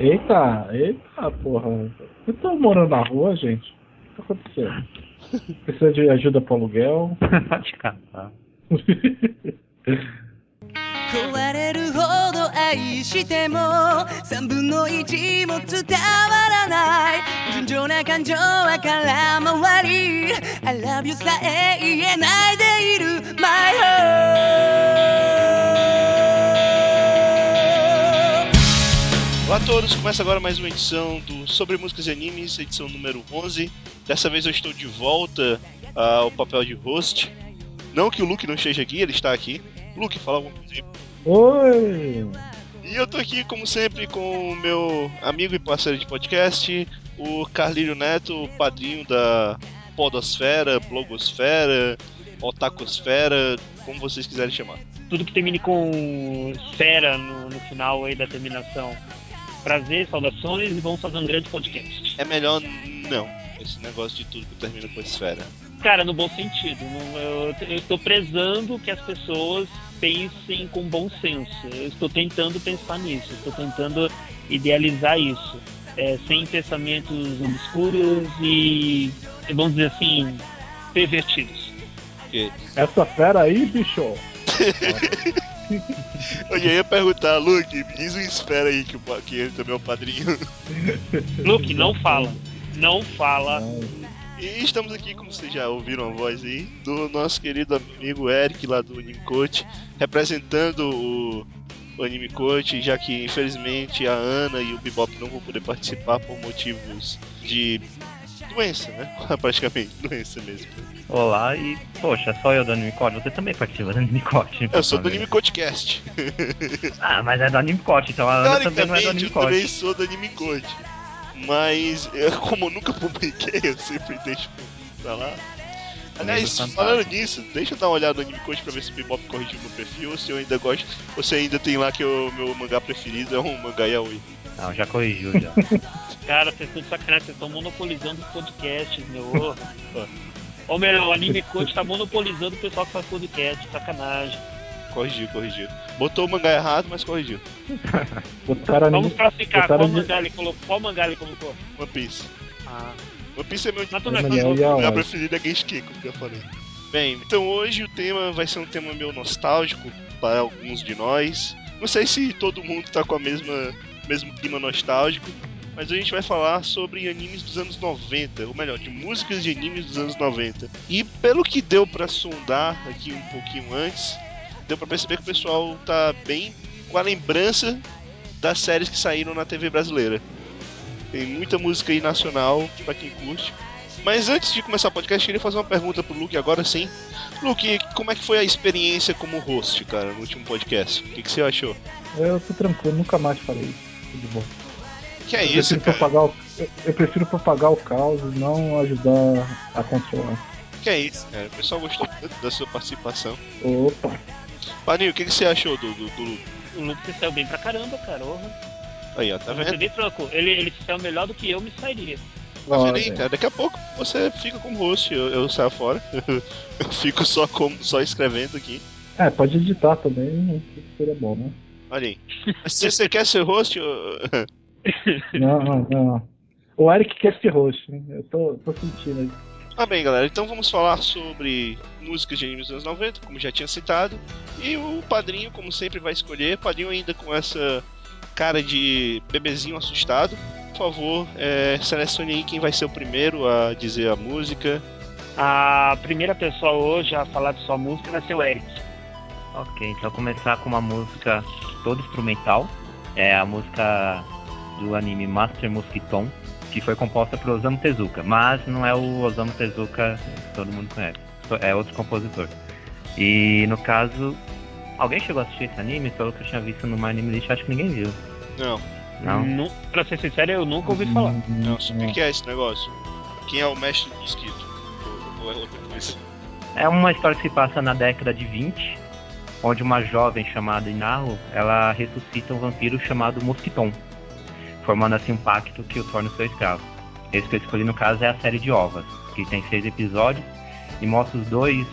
Eita, eita, porra. Eu tô morando na rua, gente. O que tá acontecendo? Precisa de ajuda pro aluguel? Pode cantar. 壊れるほど愛しても3分の1も伝わらない純情な感情は空回り I love you さえ言えないでいる My heart Olá a todos, começa agora mais uma edição do Sobre Músicas e Animes, edição número 11. Dessa vez eu estou de volta ao papel de host. Não que o Luke não esteja aqui, ele está aqui. Luke, fala alguma coisa aí. Oi! E eu tô aqui, como sempre, com o meu amigo e parceiro de podcast, o Carlírio Neto, o padrinho da Podosfera, Blogosfera, Otacosfera, como vocês quiserem chamar. Tudo que termine com esfera no, no final aí da terminação. Prazer, saudações e vamos fazer um grande podcast. É melhor não, esse negócio de tudo que termina com esfera. Cara, no bom sentido. eu, estou prezando que as pessoas pensem com bom senso. Eu estou tentando pensar nisso. Estou tentando idealizar isso. É, sem pensamentos obscuros e, vamos dizer assim, pervertidos. Essa fera aí, bicho! eu ia perguntar, Luke, diz uma esfera aí que, o que ele também é o padrinho. Luke, não fala. Não fala. E estamos aqui, como vocês já ouviram a voz aí, do nosso querido amigo Eric lá do Anime Coach, representando o, o Anime Coach, já que infelizmente a Ana e o Bebop não vão poder participar por motivos de doença, né? Praticamente, doença mesmo. Olá e, poxa, só eu do Anime Code, você também participa do Anime Code. Eu sou do Anime Coachcast. Ah, mas é do Anime Code, então a Ana também não é do Anime eu também Code. sou do Anime Coach. Mas, como eu nunca publiquei, eu sempre deixo pra lá. Aliás, falando nisso, deixa eu dar uma olhada no Anime Coach pra ver se o Bebop corrigiu meu perfil, ou se eu ainda gosto, ou se ainda tem lá que o meu mangá preferido é um mangá yaoi. Não, já corrigiu já. Cara, vocês estão de sacanagem, vocês estão monopolizando os podcasts, meu. Ô. Ou melhor, o Anime Coach tá monopolizando o pessoal que faz podcast, sacanagem. Corrigiu, corrigiu. Botou o mangá errado, mas corrigiu. Botaram Vamos classificar, botaram qual anime- mangá ele colocou? Qual mangá ele colocou? One Piece. Ah, One Piece é meu não é é mangá preferido, é Genshiken, como eu falei. Bem, então hoje o tema vai ser um tema meio nostálgico para alguns de nós. Não sei se todo mundo tá com a mesma mesmo clima nostálgico, mas a gente vai falar sobre animes dos anos 90, ou melhor, de músicas de animes dos anos 90. E pelo que deu pra sondar aqui um pouquinho antes, deu pra perceber que o pessoal tá bem com a lembrança das séries que saíram na TV brasileira. Tem muita música aí nacional pra quem curte. Mas antes de começar o podcast, queria fazer uma pergunta pro Luke agora sim. Luke, como é que foi a experiência como host, cara, no último podcast? O que, que você achou? Eu tô tranquilo, nunca mais falei isso. Tudo bom. Que é eu, isso, prefiro cara? propagar o, eu, eu prefiro propagar o caos e não ajudar a controlar. Que é isso, cara? O pessoal gostou tanto da sua participação. Opa! Paninho, o que, que você achou do, do, do Luke? O Luke se saiu bem pra caramba, cara. Orra. Aí, ó, tá vendo? bem franco, ele, ele se saiu melhor do que eu me sairia. Tá vendo cara? Daqui a pouco você fica como host, eu, eu saio fora. eu fico só, como, só escrevendo aqui. É, pode editar também, seria bom, né? Olha aí. Se você quer ser host, eu... Não, não, não. O Eric quer ser host, hein? eu tô, tô sentindo aí. Ah bem, galera, então vamos falar sobre músicas de animes dos anos 90, como já tinha citado. E o padrinho, como sempre, vai escolher. Padrinho ainda com essa cara de bebezinho assustado. Por favor, é, selecione aí quem vai ser o primeiro a dizer a música. A primeira pessoa hoje a falar de sua música vai ser o Eric. Ok, então começar com uma música toda instrumental. É a música do anime Master Mosquiton, que foi composta por Osamu Tezuka, mas não é o Osamu Tezuka que todo mundo conhece, é outro compositor. E no caso, alguém chegou a assistir esse anime? Pelo que eu tinha visto no My Anime List, acho que ninguém viu. Não, Não? Nu- Pra ser sincero, eu nunca ouvi falar. não, o que é esse negócio? Quem é o mestre do mosquito? É outra coisa? É uma história que se passa na década de 20, onde uma jovem chamada Inaru, ela ressuscita um vampiro chamado Mosquiton, formando assim um pacto que o torna seu escravo. Esse que eu escolhi no caso é a série de ovas, que tem seis episódios e mostra os dois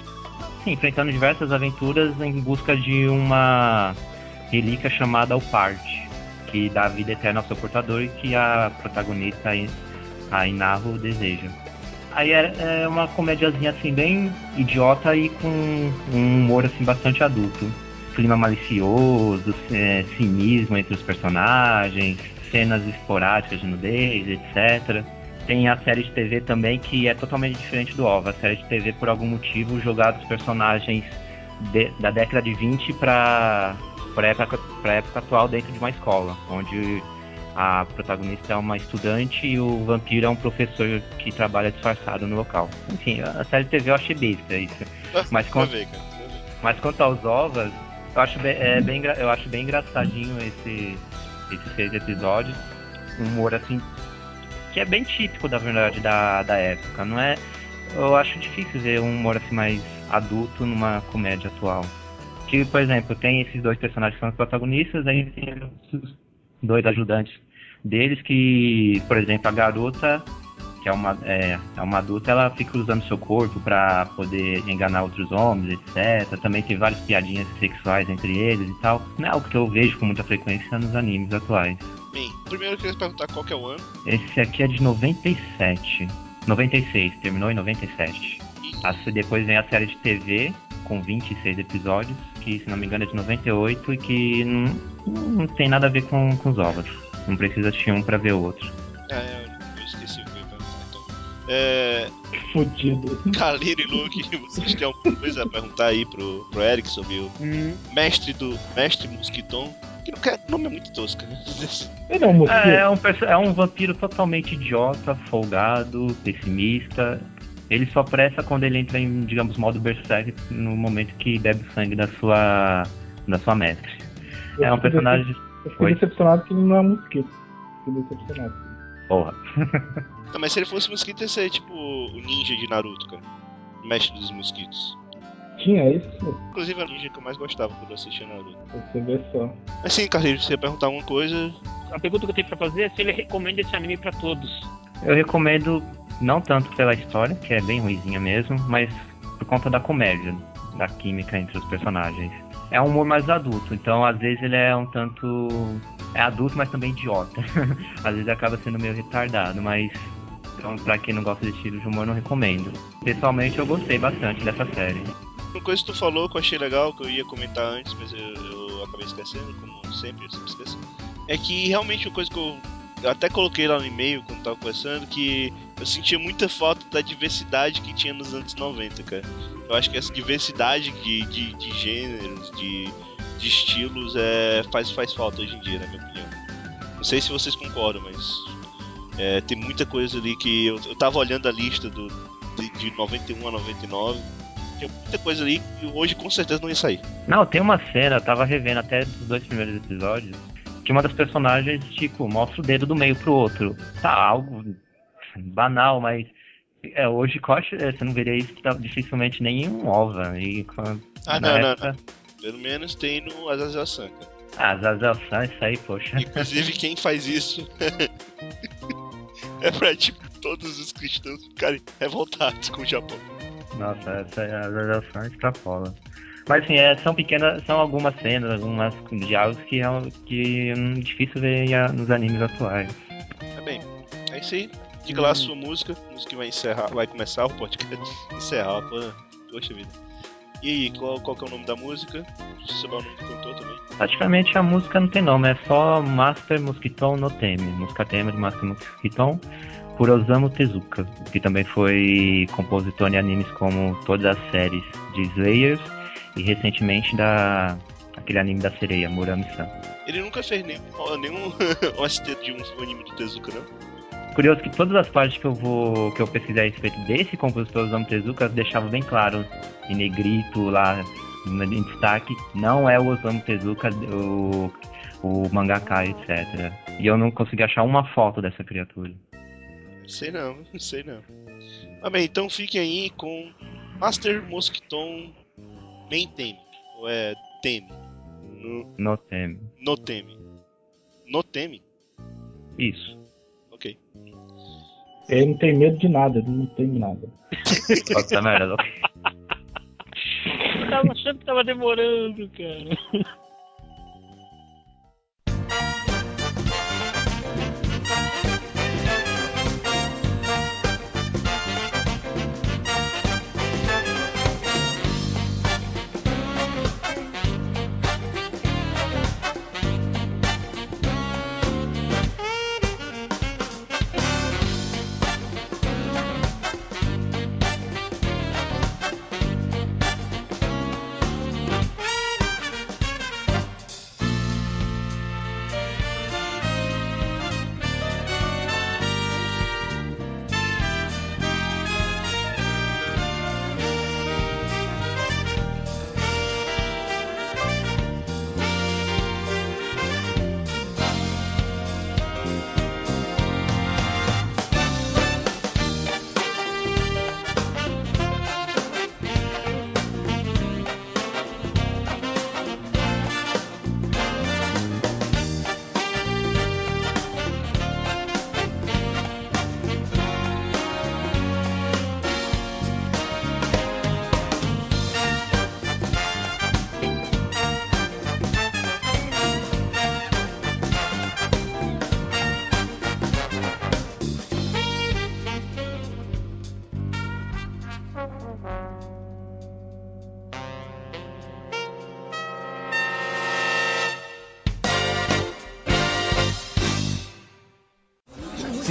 sim, enfrentando diversas aventuras em busca de uma relíquia chamada o Parte. que dá vida eterna ao seu portador e que a protagonista, a Inaru, deseja. Aí é, é uma comédiazinha assim, bem idiota e com um humor assim bastante adulto. Clima malicioso, é, cinismo entre os personagens, cenas esporádicas de nudez, etc. Tem a série de TV também que é totalmente diferente do OVA. A série de TV, por algum motivo, jogados os personagens de, da década de 20 para a época, época atual dentro de uma escola, onde a protagonista é uma estudante e o vampiro é um professor que trabalha disfarçado no local. Enfim, a série de TV eu achei besta isso. Mas, quanto, mas quanto aos ovas, eu acho bem, é, bem, eu acho bem engraçadinho esse, esses seis episódios. Um humor assim que é bem típico da verdade da, da época. Não é. Eu acho difícil ver um humor assim mais adulto numa comédia atual. Que, por exemplo, tem esses dois personagens que são os protagonistas, aí tem os dois ajudantes deles que, por exemplo, a garota, que é uma, é, é uma adulta, ela fica usando seu corpo para poder enganar outros homens, etc. Também tem várias piadinhas sexuais entre eles e tal. Não é algo que eu vejo com muita frequência nos animes atuais. Bem, primeiro eu queria perguntar qual que é o ano. Esse aqui é de 97. 96, terminou em 97. E... Depois vem a série de TV, com 26 episódios, que se não me engano é de 98 e que não, não tem nada a ver com, com os ovos. Não precisa assistir um pra ver o outro. É, eu esqueci o que eu ia perguntar então. É. Fudido. Kalira e Luke, vocês têm alguma coisa a perguntar aí pro, pro Eric sobre o hum. mestre do. Mestre Mosquiton? Que não quer, nome é muito tosco, né? Ele é um mosquito. É, é, um, é um vampiro totalmente idiota, folgado, pessimista. Ele só presta quando ele entra em, digamos, modo berserk no momento que bebe o sangue da sua, da sua mestre. Eu é um personagem. Eu fiquei decepcionado que ele não é um mosquito. Fiquei decepcionado. Porra. não, mas se ele fosse mosquito, ia ser tipo o ninja de Naruto, cara. O mestre dos mosquitos. Tinha isso? Inclusive era o ninja que eu mais gostava quando eu assistia Naruto. Você vê só. Mas sim, Carlinhos, você ia perguntar alguma coisa. A pergunta que eu tenho pra fazer é se ele recomenda esse anime pra todos. Eu recomendo não tanto pela história, que é bem ruizinha mesmo, mas por conta da comédia, da química entre os personagens. É um humor mais adulto, então às vezes ele é um tanto. É adulto, mas também idiota. às vezes acaba sendo meio retardado, mas. Então, pra quem não gosta desse estilo de humor, não recomendo. Pessoalmente, eu gostei bastante dessa série. Uma coisa que tu falou que eu achei legal, que eu ia comentar antes, mas eu, eu acabei esquecendo, como sempre, eu sempre esqueço. É que realmente uma coisa que eu eu até coloquei lá no e-mail quando tava conversando que eu sentia muita falta da diversidade que tinha nos anos 90, cara. Eu acho que essa diversidade de, de, de gêneros, de, de estilos, é, faz, faz falta hoje em dia, na minha opinião. Não sei se vocês concordam, mas é, tem muita coisa ali que eu, eu tava olhando a lista do, de, de 91 a 99. Tem muita coisa ali que hoje com certeza não ia sair. Não, tem uma cena, eu tava revendo até os dois primeiros episódios que uma das personagens, tipo, mostra o dedo do meio pro outro. Tá, algo banal, mas é, hoje é, você não veria isso tá, dificilmente nem em um OVA. E, ah, não, época... não, não. Pelo menos tem no Azazel San, Ah, Azazel San, isso aí, poxa. Inclusive, quem faz isso é pra, tipo, todos os cristãos ficarem revoltados com o Japão. Nossa, essa é Azazel San extrapola. Mas assim, é, são pequenas, são algumas cenas, algumas diálogos que é, que é difícil ver nos animes atuais. Tá bem, é isso aí. Diga lá a sua música, música que vai encerrar, vai começar o podcast, encerrar, pô, poxa vida. E aí, qual, qual que é o nome da música? Souber o nome do cantor também. Praticamente a música não tem nome, é só Master Mosquiton no Teme. Música tema de Master Mosquiton por Osamu Tezuka, que também foi compositor de animes como todas as séries de Slayers e recentemente da aquele anime da sereia, Murami-san. Ele nunca fez nenhum, nenhum OST de um anime do Tezuka, não? Curioso que todas as partes que eu vou que eu pesquisei a respeito desse compositor Osamu Tezuka deixava bem claro em negrito lá em destaque, não é o Osamu Tezuka, o, o mangaka, etc. E eu não consegui achar uma foto dessa criatura. Sei não, sei não. Ah, bem, então fiquem aí com Master Mosquiton nem teme. Ou é teme? No, no teme. No teme. No teme? Isso. Ele não tem medo de nada, ele não teme nada. Puta merda, Eu tava achando que tava demorando, cara.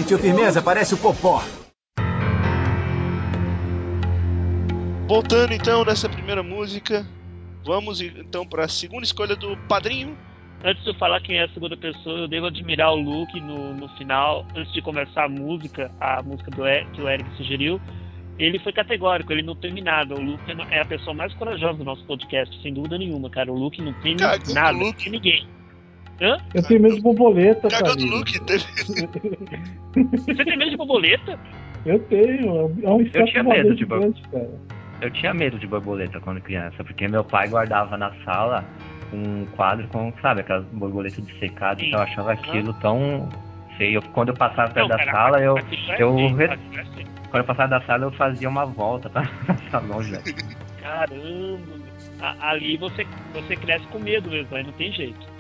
Sentiu firmeza? Parece o popó. Voltando então nessa primeira música, vamos então para a segunda escolha do padrinho. Antes de eu falar quem é a segunda pessoa, eu devo admirar o Luke no, no final, antes de começar a música, a música do e, que o Eric sugeriu. Ele foi categórico, ele não tem nada. O Luke é a pessoa mais corajosa do nosso podcast, sem dúvida nenhuma, cara. O Luke não tem Cara, nada, não Luke- tem ninguém. Hã? Eu tenho medo de borboleta, cara. do Luke, teve... Você tem medo de borboleta? Eu tenho. É um inseto tinha voador medo de bor- gigante, cara. Eu tinha medo de borboleta quando criança, porque meu pai guardava na sala um quadro com, sabe, aquelas borboletas dissecadas, Sim. então eu achava aquilo tão feio. Quando eu passava perto Não, da cara, sala, eu, é eu é feio. quando eu passava da sala, eu fazia uma volta pra passar longe. velho. Caramba! A- ali você, você cresce com medo mesmo, aí não tem jeito.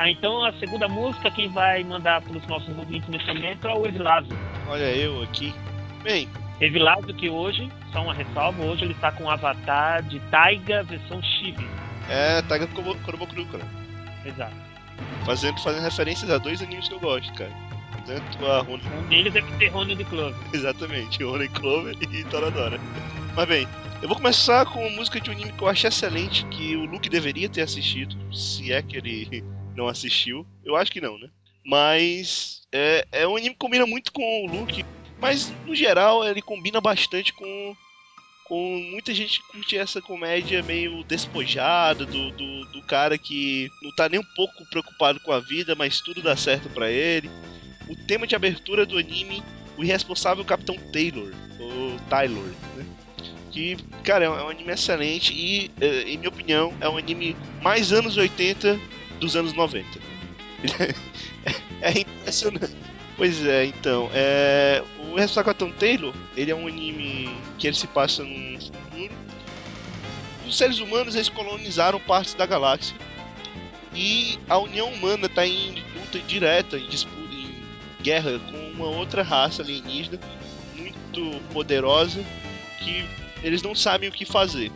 Ah, então a segunda música, quem vai mandar para os nossos ouvintes nesse momento é o Evilásio. Olha eu aqui. Bem, Evilásio que hoje, só uma ressalva, hoje ele está com um avatar de Taiga versão Chibi. é Taiga Korobokuru, cara. Exato. Fazendo, fazendo referências a dois animes que eu gosto, cara. Tanto a Honey... Um deles é Terrônio de Clove. Exatamente, Honey Clover e Toradora. Mas bem, eu vou começar com uma música de um anime que eu achei excelente, que o Luke deveria ter assistido, se é que ele não assistiu. Eu acho que não, né? Mas é, é um anime que combina muito com o Luke, mas no geral ele combina bastante com com muita gente que curte essa comédia meio despojada do, do, do cara que não tá nem um pouco preocupado com a vida, mas tudo dá certo pra ele. O tema de abertura do anime, o irresponsável Capitão Taylor, ou Taylor, né? Que, cara, é um é anime excelente e, eh, em minha opinião, é um anime mais anos 80 dos anos 90. é impressionante. Pois é, então, é, o Capitão Taylor, ele é um anime que ele se passa num futuro. Os seres humanos eles colonizaram partes da galáxia e a União Humana está em luta direta, em disputa, em guerra com uma outra raça alienígena muito poderosa que eles não sabem o que fazer.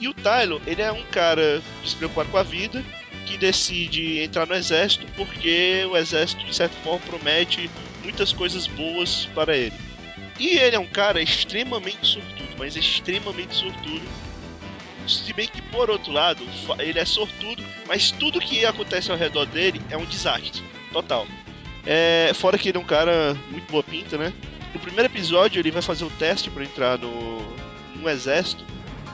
E o Tylo, ele é um cara despreocupado com a vida que decide entrar no exército porque o exército, de certa forma, promete muitas coisas boas para ele. E ele é um cara extremamente sortudo, mas extremamente sortudo. Se bem que, por outro lado, ele é sortudo, mas tudo que acontece ao redor dele é um desastre. Total. É, fora que ele é um cara muito boa pinta, né? No primeiro episódio, ele vai fazer o teste para entrar no, no exército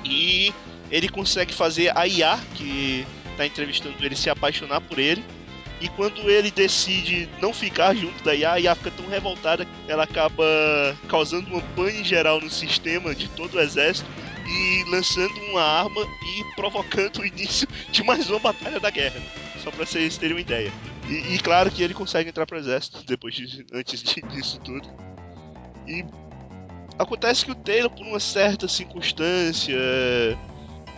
e ele consegue fazer a IA, que tá entrevistando ele, se apaixonar por ele. E quando ele decide não ficar junto da IA, a IA fica tão revoltada que ela acaba causando uma pane geral no sistema de todo o exército e lançando uma arma e provocando o início de mais uma batalha da guerra. Só pra vocês terem uma ideia. E, e claro que ele consegue entrar pro exército depois de, antes de- disso tudo. E acontece que o Taylor, por uma certa circunstância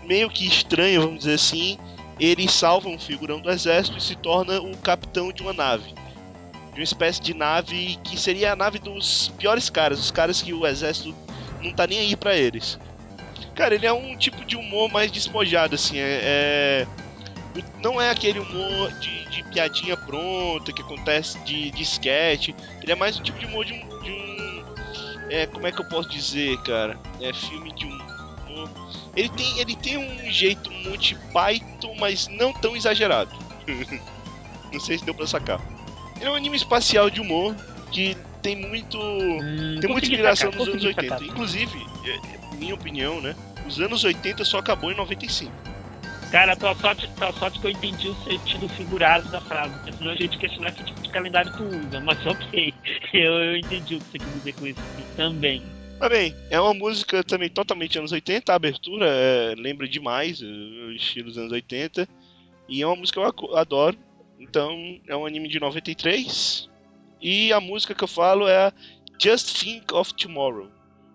meio que estranha, vamos dizer assim, ele salva um figurão do exército e se torna o capitão de uma nave. De uma espécie de nave que seria a nave dos piores caras, os caras que o exército não tá nem aí pra eles. Cara, ele é um tipo de humor mais despojado, assim, é. é- Não é aquele humor de, de piadinha pronta que acontece de, de sketch. Ele é mais um tipo de humor de um. De um é, como é que eu posso dizer, cara? É filme de um. Ele tem, ele tem um jeito Monty Python, mas não tão exagerado. não sei se deu pra sacar. Ele é um anime espacial de humor que tem muito. Hum, Tem muita inspiração sacar, nos anos consegui 80. sacar. Inclusive, é, minha opinião, né? Os anos 80 só acabou em 95. Cara, tua sorte, tua sorte que eu entendi o sentido figurado da frase, porque senão a gente questionar que tipo de calendário tu usa, mas ok, eu, eu entendi o que você quis dizer com isso também. Bem, é uma música também totalmente anos 80, a abertura é, lembra demais eh, o estilo dos anos 80. E é uma música que eu adoro. Então, é um anime de 93. E a música que eu falo é a Just Think of Tomorrow.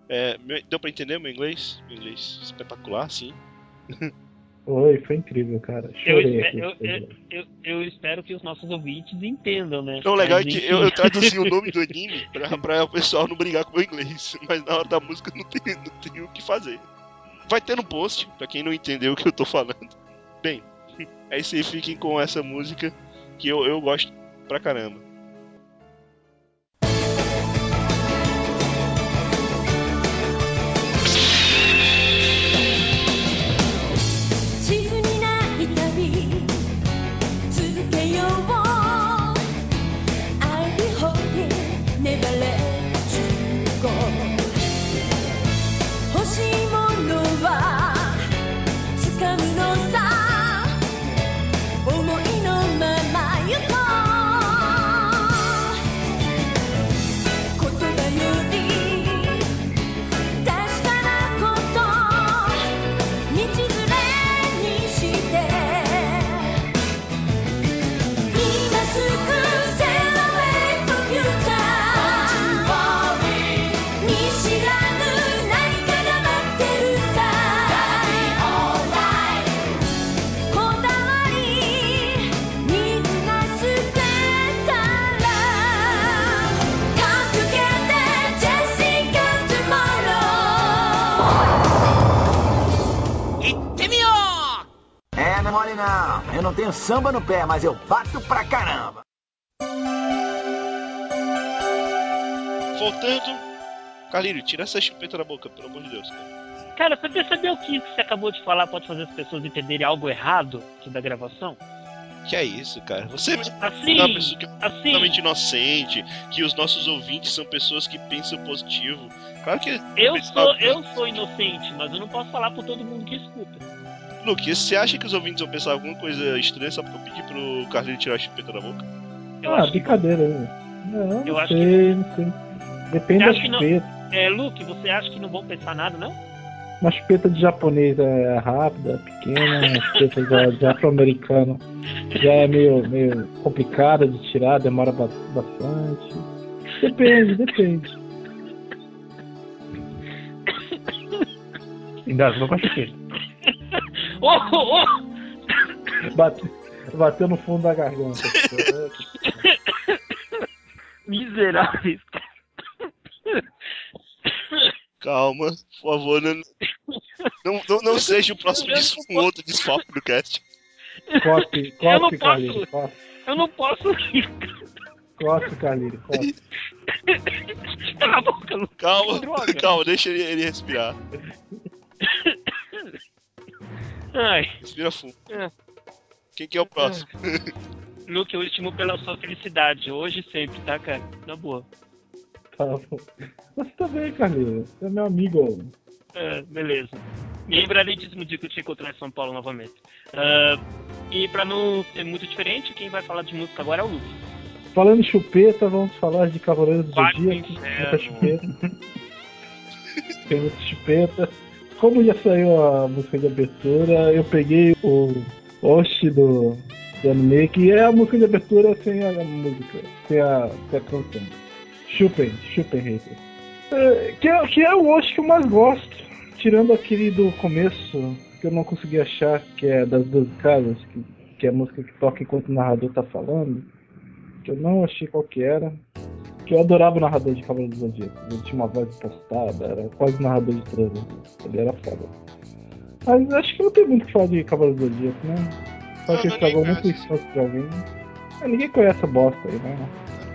É, deu pra entender meu inglês? Meu inglês espetacular, sim. Oi, foi incrível, cara. Eu, Chorei espe- aqui. eu, eu, eu, eu espero que os nossos ouvintes entendam, né? Não, o legal é Mas, que enfim. eu, eu traduzi o nome do anime pra, pra o pessoal não brigar com o meu inglês. Mas na hora da música não tem, não tem o que fazer. Vai ter no post, pra quem não entendeu o que eu tô falando. Bem, é isso aí, fiquem com essa música que eu, eu gosto pra caramba. Não tenho samba no pé, mas eu bato pra caramba. Voltando. Carlinho, tira essa chupeta da boca, pelo amor de Deus. Cara. Cara, você percebeu que isso que você acabou de falar pode fazer as pessoas entenderem algo errado aqui da gravação? Que é isso, cara? Você Assim, é uma pessoa que é assim. totalmente inocente, que os nossos ouvintes são pessoas que pensam positivo. Claro que. Eu sou, eu sou inocente, mas eu não posso falar por todo mundo que escuta. Luke, você acha que os ouvintes vão pensar alguma coisa estranha só porque eu pedi pro Carlinho tirar a chupeta da boca? Eu ah, acho que- brincadeira. né? Não, Eu não acho sei, não sei. Depende da que não- chupeta. É, Luke, você acha que não vão pensar nada, não? Uma chupeta de japonês é rápida, pequena, uma chupeta de, de afro-americano já é meio, meio complicada de tirar, demora ba- bastante. Depende, depende. Engasgou com a chupeta. Ô, ô! Bate, bateu no fundo da garganta. Miseráveis, cara. Calma, por favor, não, não, não, não seja o próximo des- um outro desfoque do cast. Cospe, Eu não cospe, posso. Carlinhos, cospe, Eu não posso rir. cospe, Carlinhos, cospe. Cala a boca, Luke. Calma, calma, deixa ele, ele respirar. Ai, Respira fundo. É. Quem que é o próximo? Luke, eu estimo pela sua felicidade, hoje e sempre, tá, cara? Na boa. Tá bom. Você também, Carlinhos. Você é meu amigo. É, beleza. Me lembrarei disso no dia que eu te encontrar em São Paulo novamente. Ah, e pra não ser muito diferente, quem vai falar de música agora é o Luke. Falando em chupeta, vamos falar de Cavaleiros do Zodíaco. Muita chupeta. Tem muita chupeta. Como já saiu a música de abertura, eu peguei o host do, do anime, que é a música de abertura sem a música, sem a, sem a canção. Chupem. É, que, é, que é o host que eu mais gosto, tirando aquele do começo, que eu não consegui achar, que é das duas casas, que, que é a música que toca enquanto o narrador tá falando que eu não achei qual que era. Que eu adorava o narrador de Cavaleiros do Zodíaco. Ele tinha uma voz postada, era quase narrador de trailer. Ele era foda. Mas acho que não tem muito o que falar de Cavaleiros do Zodíaco, né? Só Não, que estragou nem muito infância de alguém. É, ninguém conhece essa bosta aí, né?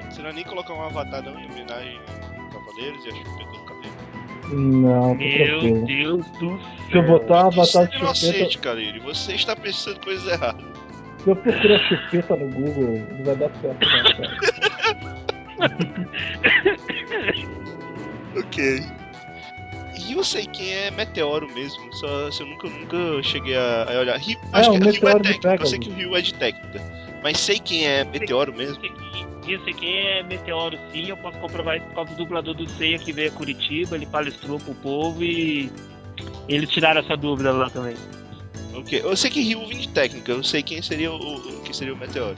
Você não vai nem colocar um avatar não, em homenagem a Cavaleiros e a chupeta do cabelo. Não, tô Meu tranquilo. Deus do Se eu botar uma Você avatar é de chupeta, inocente. Você está pensando coisas erradas. se eu procurar chupeta no Google, não vai dar certo não, cara. Ok. E eu sei quem é Meteoro mesmo, só se eu nunca, nunca cheguei a, a olhar. Rio, É, acho o que Rio é eu sei que o Rio é de técnica. Mas sei quem é Meteoro mesmo. Isso aqui é meteoro sim, eu posso comprovar isso por causa do dublador do Ceia que veio a Curitiba, ele palestrou pro povo e eles tiraram essa dúvida lá também. Ok. Eu sei que Rio vem de técnica, eu sei quem seria o, o que seria o Meteoro.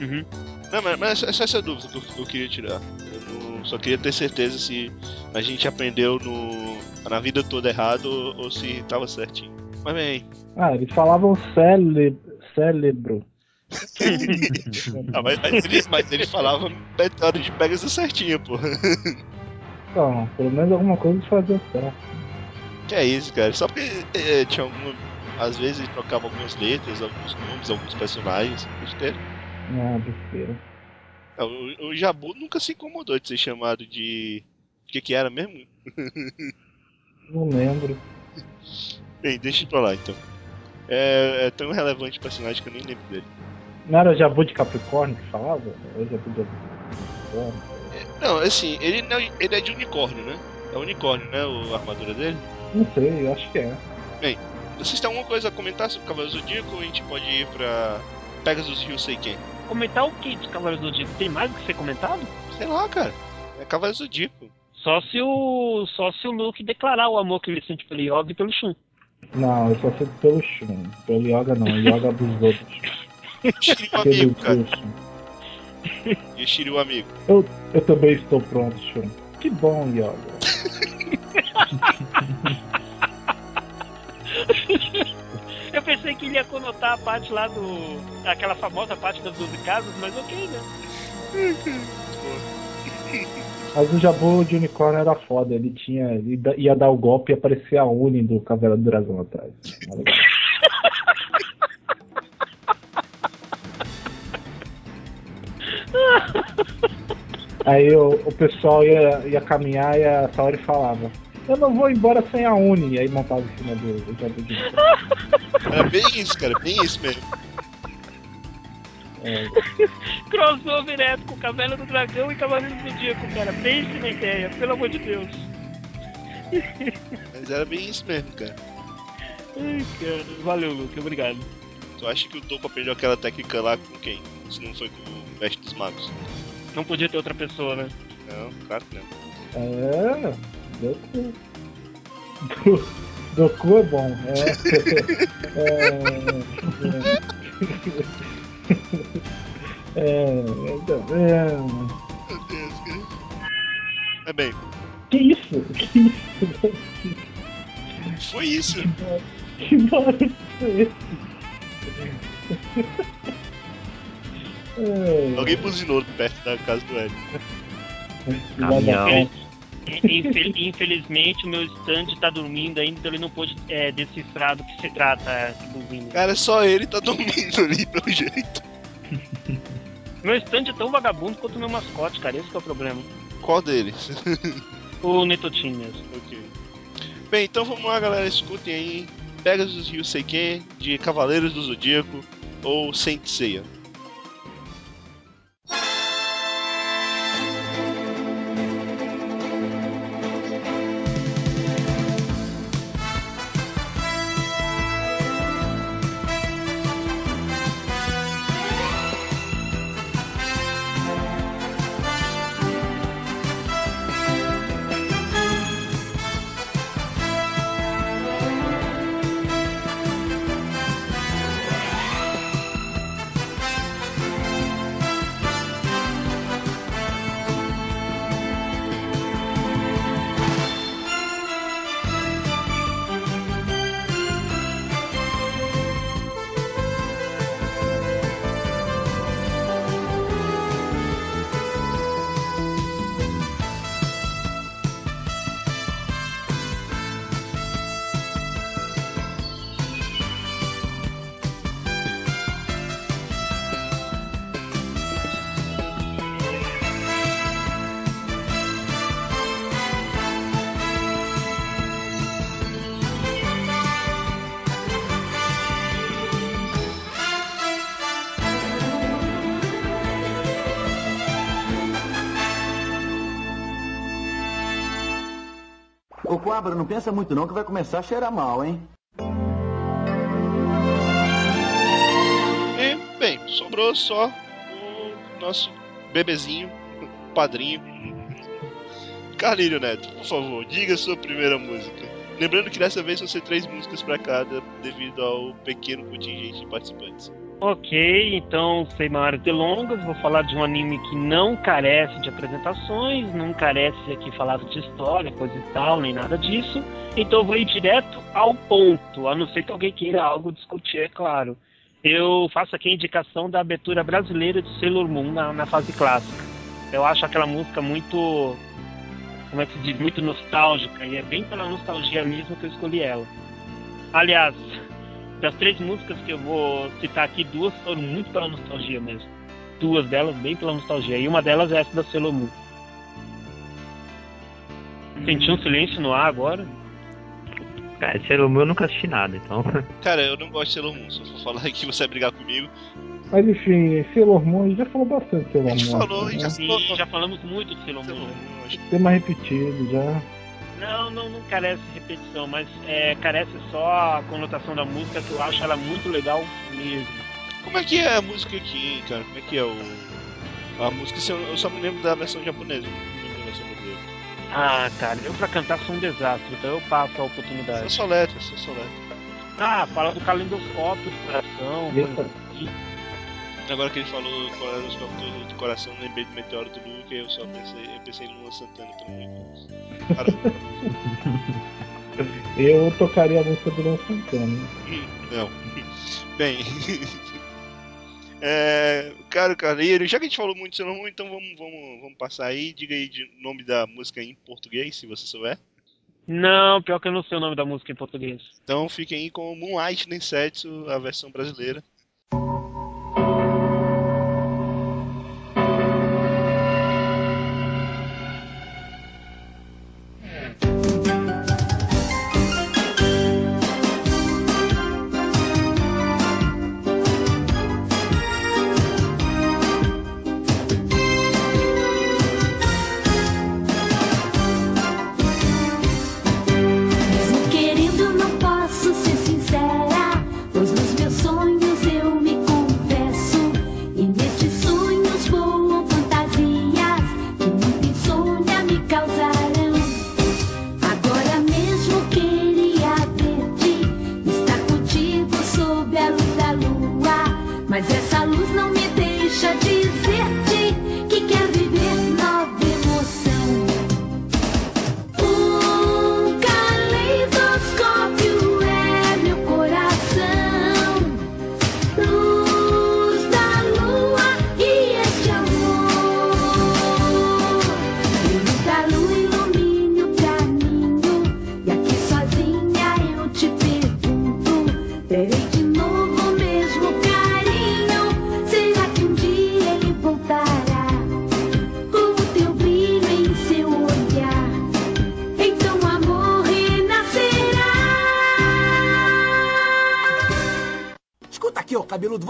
Uhum. Não, mas, mas é só essa dúvida que eu, que eu queria tirar. Eu não- só queria ter certeza se a gente aprendeu no, na vida toda errado ou, ou se tava certinho. Mas bem, Ah, eles falavam cére... cérebro. ah, mas, mas ele, mas ele falava Meteoro de Pegasus certinho, pô. Então, pelo menos alguma coisa eles faziam certo. Que é isso, cara? Só porque é, tinha alguma. Às vezes ele trocava algumas letras, alguns nomes, alguns personagens. Besteira. Ah, besteira. Ah, O, o Jabu nunca se incomodou de ser chamado de. O que que era mesmo? Não lembro. Bem, deixa pra lá então. É, é tão relevante o personagem que eu nem lembro dele. Não era Jabu de Capricórnio que falava? Ou Jabu de Capricórnio? Não, assim, ele, não, ele é de unicórnio, né? É unicórnio, né? O, a armadura dele. Não sei, eu acho que é. Vocês têm alguma coisa a comentar sobre o Cavaleiro Zodíaco a gente pode ir pra Pegasus Rio Sei Quem? Comentar o que de Cavaleiros do Zodíaco? Tem mais do que ser comentado? Sei lá, cara. É Cavaleiro Zodíaco. Só se o só se o Luke declarar o amor que ele sente pelo Yoga e pelo Shun. Não, eu só sei pelo Shun. Pelo Yoga não, Yoga dos outros. Shiryu amigo, cara. Shun. E Shiryu amigo. Eu também estou pronto, Shun. Que bom, Yoga. Eu pensei que ele ia conotar a parte lá do. aquela famosa parte das 12 casas, mas ok, né? Mas o Jabu de unicórnio era foda, ele tinha. Ele ia dar o golpe e aparecia a Uni do Caveira do Dragão atrás. Aí o, o pessoal ia, ia caminhar e a Saori falava: eu não vou embora sem a Uni. Aí montava em cima do. Era bem isso, cara, bem isso mesmo. É, Crossover com Caverna do Dragão e Cavaleiro do Zodíaco, cara. Pense na ideia, pelo amor de Deus. Mas era bem isso mesmo, cara. Ai, cara. Valeu, Luke. Obrigado. Tu acha que o Topo aprendeu aquela técnica lá com quem? Se não foi com o mestre dos magos? Não podia ter outra pessoa, né? Não, claro que não. é Doku. Do- Doku é bom. É. É. É. é, é, Meu Deus, cara. É bem, que isso? Que isso? foi isso. Que barulho foi esse? É, Alguém buzinou perto da casa do Hélio. Caminhão. Infel- Infelizmente, o meu stand tá dormindo ainda, então ele não pôde é, decifrar do que se trata esse buzina. Cara, só ele tá dormindo ali, pelo jeito. Meu stand é tão vagabundo quanto o meu mascote, cara. Esse que é o problema. Qual deles? O Netotin mesmo. ok. Bem, então vamos lá, galera. Escutem aí Pegasus Ryuseiken de Cavaleiros do Zodíaco ou Saint Seiya. Coabra, não pensa muito não que vai começar a cheirar mal, hein? E, bem, sobrou só o nosso bebezinho, o padrinho. Carlinho Neto, por favor, diga a sua primeira música. Lembrando que dessa vez vão ser três músicas pra cada, devido ao pequeno contingente de participantes. Ok, então, sem maiores delongas, vou falar de um anime que não carece de apresentações, não carece aqui falar de história, coisa e tal, nem nada disso. Então vou ir direto ao ponto, a não ser que alguém queira algo discutir, é claro. Eu faço aqui a indicação da abertura brasileira de Sailor Moon na, na fase clássica. Eu acho aquela música muito, como é que se diz, muito nostálgica, e é bem pela nostalgia mesmo que eu escolhi ela. Aliás, das três músicas que eu vou citar aqui, duas foram muito pela nostalgia mesmo. Duas delas bem pela nostalgia. E uma delas é essa da Sailor Moon. Senti um silêncio no ar agora. Cara, Sailor Moon eu nunca assisti nada, então. Cara, eu não gosto de Sailor Moon, se eu for falar aqui você vai brigar comigo. Mas enfim, Sailor Moon, a gente já falou bastante de Sailor A gente Moon. falou, gente já né? falou. Já falamos muito de Sailor Moon. né? Acho. Tema repetido já. Não, não, não carece de repetição, mas é, carece só a conotação da música que eu acho ela muito legal mesmo. Como é que é a música aqui, hein, cara? Como é que é o. A música, eu só me lembro da versão japonesa, não me lembro da versão brasileira. Ah, cara, eu pra cantar sou um desastre, então eu passo a oportunidade. só letra, só só letra. Ah, fala do calendoscópio do coração, Eita. coisa assim. Agora que ele falou do, do coração, eu lembrei do meteoro do Luke, eu só pensei, eu pensei em Lua Santana também. Eu tocaria a música do Luan Santana. não. Bem. É, caro Carneiro, já que a gente falou muito Sailor Moon, então vamos, vamos, vamos passar aí. Diga aí o nome da música em português, se você souber. Não, pior que eu não sei o nome da música em português. Então fiquem aí com Moonlight Densetsu, a versão brasileira.「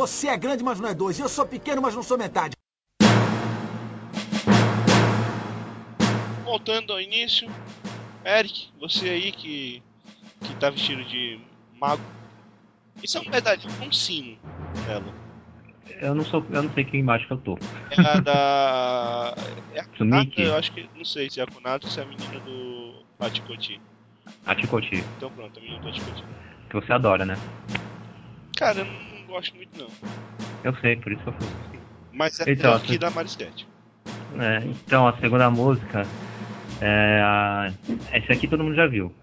você é grande, mas não é dois. Eu sou pequeno, mas não sou metade. Voltando ao início, Eric, você aí que, que tá vestido de mago. Isso é um medalhão com um sino nela. Eu não sou. Eu não sei que imagem que eu tô. É a da. É a Kunata, eu acho que. Não sei se é a Kunata ou se é a menina do Paticoti. A Ticoti, Então pronto, a menina do Paticoti. que você adora, né? Cara, eu não, não gosto muito não. Eu sei, por isso que eu fui. Mas é Então, que você- da Marisquete. É, então, a segunda música é a... Essa aqui todo mundo já viu.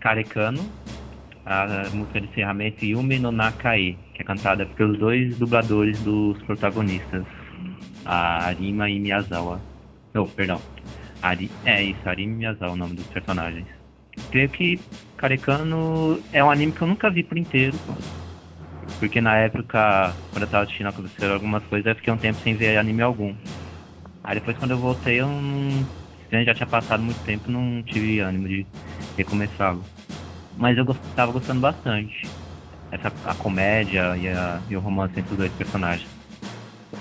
Carecano, a música de encerramento Yumi no Nakai, que é cantada pelos dois dubladores dos protagonistas, a Arima e Miyazawa. Não, perdão. Ari... É isso, Arima e Miyazawa é o nome dos personagens. Creio que Carecano é um anime que eu nunca vi por inteiro. Porque na época, quando eu tava assistindo aconteceram algumas coisas, eu fiquei um tempo sem ver anime algum. Aí depois quando eu voltei eu não. Já tinha passado muito tempo, não tive ânimo de recomeçá-lo. Mas eu gost- tava gostando bastante. Essa, a comédia e, a- e o romance entre os dois personagens.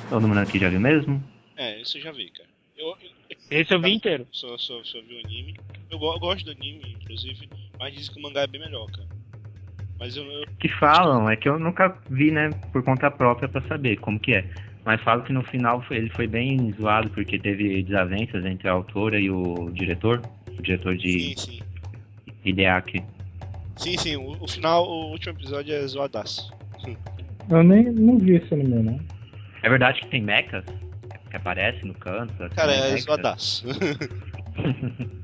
Todo mundo aqui já viu mesmo? É, isso eu já vi, cara. Eu, eu, Esse eu vi inteiro. Só, só, só vi o anime. Eu, go- eu gosto do anime, inclusive, mas dizem que o mangá é bem melhor, cara. Mas eu, eu Que falam, é que eu nunca vi, né, por conta própria pra saber como que é. Mas falam que no final foi- ele foi bem zoado porque teve desavenças entre a autora e o diretor. O diretor de Sim, sim. Hideaki. Sim, sim, o, o final, o último episódio é zoadaço. Eu nem não vi esse anime, não. É verdade que tem mechas que aparecem no canto. assim, Cara, é mechas. zoadaço.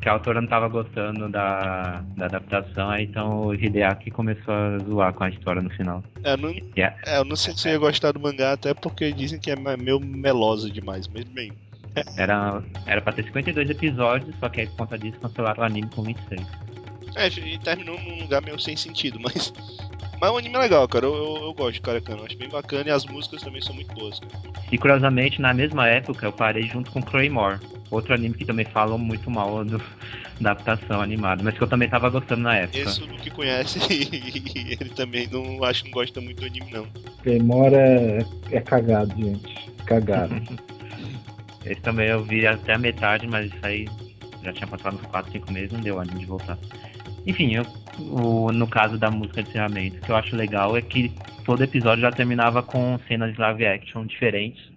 que a autora não tava gostando da, da adaptação, aí então o Hideaki começou a zoar com a história no final. é, eu não, Yeah. é, eu não sei se eu ia gostar do mangá, até porque dizem que é me- meio meloso demais, mas bem. Era, era pra ter 52 episódios, só que aí por conta disso cancelaram o anime com 26. É, e terminou num lugar meio sem sentido, mas. Mas o anime é legal, cara. Eu, eu, eu gosto de Karakano, acho bem bacana e as músicas também são muito boas, cara. E curiosamente, na mesma época, eu parei junto com Claymore, outro anime que também falam muito mal do, da adaptação animada, mas que eu também tava gostando na época. Esse o Luke conhece e ele também não acho que não gosta muito do anime, não. Claymore é, é cagado, gente. Cagado. Esse também eu vi até a metade, mas isso aí já tinha passado uns 4, 5 meses, não deu ânimo de voltar. Enfim, eu, o- no caso da música de encerramento, o que eu acho legal é que todo episódio já terminava com cenas de live action diferentes,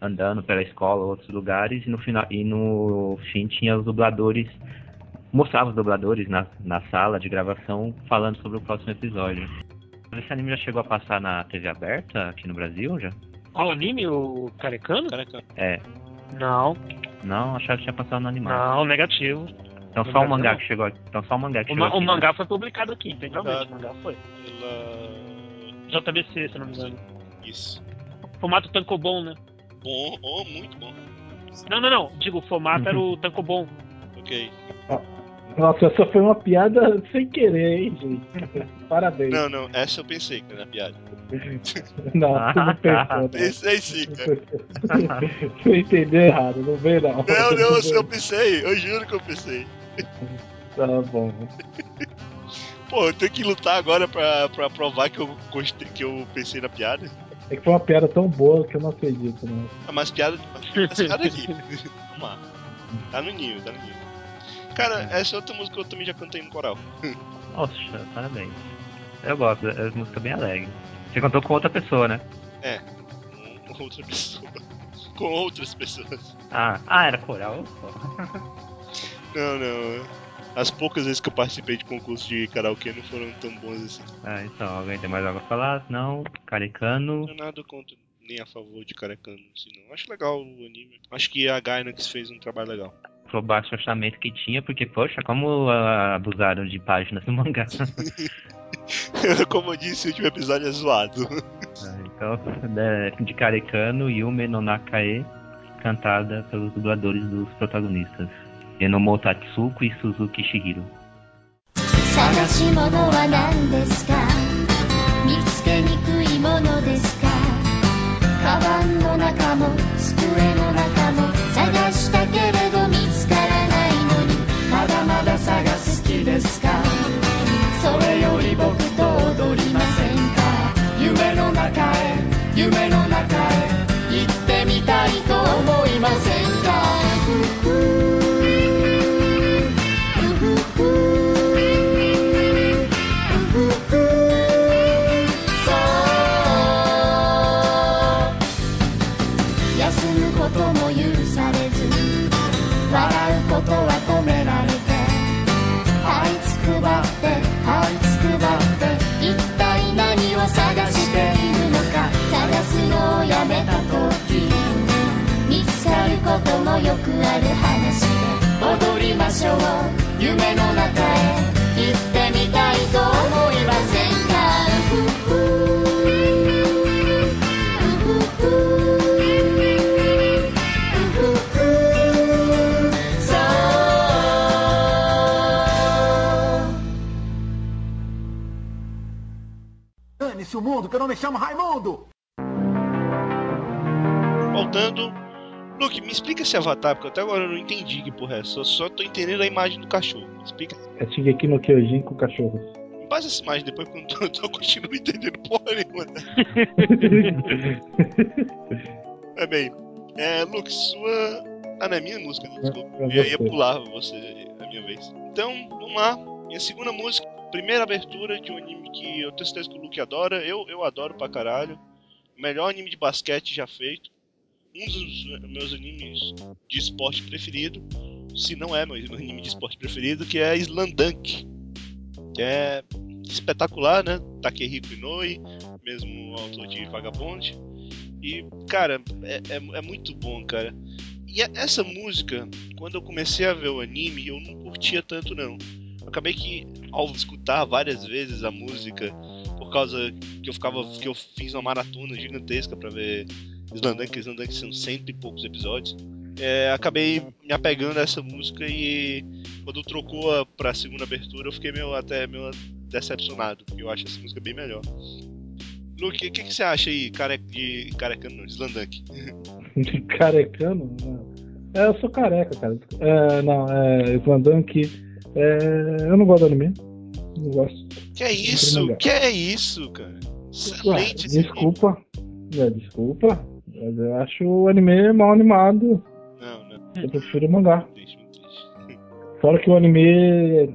andando pela escola, outros lugares, e no final e no fim tinha os dubladores, mostrava os dubladores na, na sala de gravação falando sobre o próximo episódio. Esse anime já chegou a passar na TV aberta aqui no Brasil já? Qual anime? O Carecano? É. Não, Não, achava que tinha passado no animal. não, negativo. Então só o mangá que chegou. Então só o mangá que O, chegou. ma- o aqui, né? mangá foi publicado aqui, integralmente. O mangá foi. Pela. JBC, se eu não me engano. Isso. Formato Tankobon, né? Bom, oh, muito bom. Não, não, não. Digo, o formato era o Tankobon. Ok. Nossa, essa foi uma piada sem querer, hein, gente? Parabéns. Não, não, essa eu pensei que era piada. Não, Ah, você não pensou, não. Pensei sim, cara. Você entendeu errado, não vem não. Não, não, eu pensei, eu juro que eu pensei. Tá bom. Pô, eu tenho que lutar agora pra, pra provar que eu gostei, que eu pensei na piada. É que foi uma piada tão boa que eu não acredito, né? Ah, mas piada, mas piada aqui. Vamos lá. Tá no nível, tá no nível. Cara, essa é outra música que eu também já cantei no coral. Nossa, parabéns. Eu gosto, é música bem alegre. Você cantou com outra pessoa, né? Com outra pessoa. Com outras pessoas. Ah, ah era coral? Não, não. As poucas vezes que eu participei de concurso de karaokê não foram tão bons assim. Ah, então, alguém tem mais algo a falar? Não, Carecano. Não nada contra nem a favor de Karekano, assim, não. Acho legal o anime. Acho que a Gainax fez um trabalho legal. Pro baixo orçamento que tinha, porque, poxa, como ah, abusaram de páginas do mangá. Como eu disse, o último episódio é zoado. Ah, então, de, de Carecano, Yume no Nakae, cantada pelos dubladores dos protagonistas. Enomo Tatsuko e Suzuki Shihiro. 探し物は何ですか？見つけにくいものですか？カバンの中も机の中も探したけれど見つからないのにまだまだ探す気ですか？それより僕と踊りませんか？夢の中へ夢の中へ行ってみたいとよくある話で踊りましょう夢の中へ行ってみたいと思いませんか Dane-se o mundo, que eu não me chamo Raimundo! Voltando. Luke, me explica esse avatar, porque até agora eu não entendi que porra é essa. Só, só tô entendendo a imagem do cachorro. Me explica. É Shingeki no Kyojin com cachorros. Me passa essa imagem depois, porque eu não tô, eu continuo entendendo porra nenhuma. É bem. É, Luke, sua. Ah, não é minha música, né? Desculpa. É Eu ia, pular você, é a minha vez. Então, vamos lá. Minha segunda música, primeira abertura de um anime que eu tenho certeza que o Luke adora. Eu, eu adoro pra caralho. Melhor anime de basquete já feito. Um dos meus animes de esporte preferido. Se não é meu anime de esporte preferido, que é Slandunk. Que é espetacular, né? Takehiko Inoue, mesmo autor de Vagabond. E, cara, é, é, é muito bom, cara. E a- essa música, quando eu comecei a ver o anime, eu não curtia tanto, não. Acabei que, ao escutar várias vezes a música, por causa que eu ficava. que eu fiz uma maratona gigantesca pra ver Slandunk, Slandunk são cento e poucos episódios. É, acabei me apegando a essa música e quando trocou a, pra segunda abertura eu fiquei meio, até meio decepcionado, porque eu acho essa música bem melhor. Luke, o que, que você acha aí, care... de carecano, não, de Slandunk? Carecano? É, eu sou careca, cara. É, não, é. Slandunk. É, eu não gosto do anime. Não gosto. Que é isso? Que é isso, cara? Ué, Excelente esse desculpa. É, desculpa. Mas eu acho o anime mal animado. Não, não. Eu prefiro o mangá. Triste, muito triste. Fora que o anime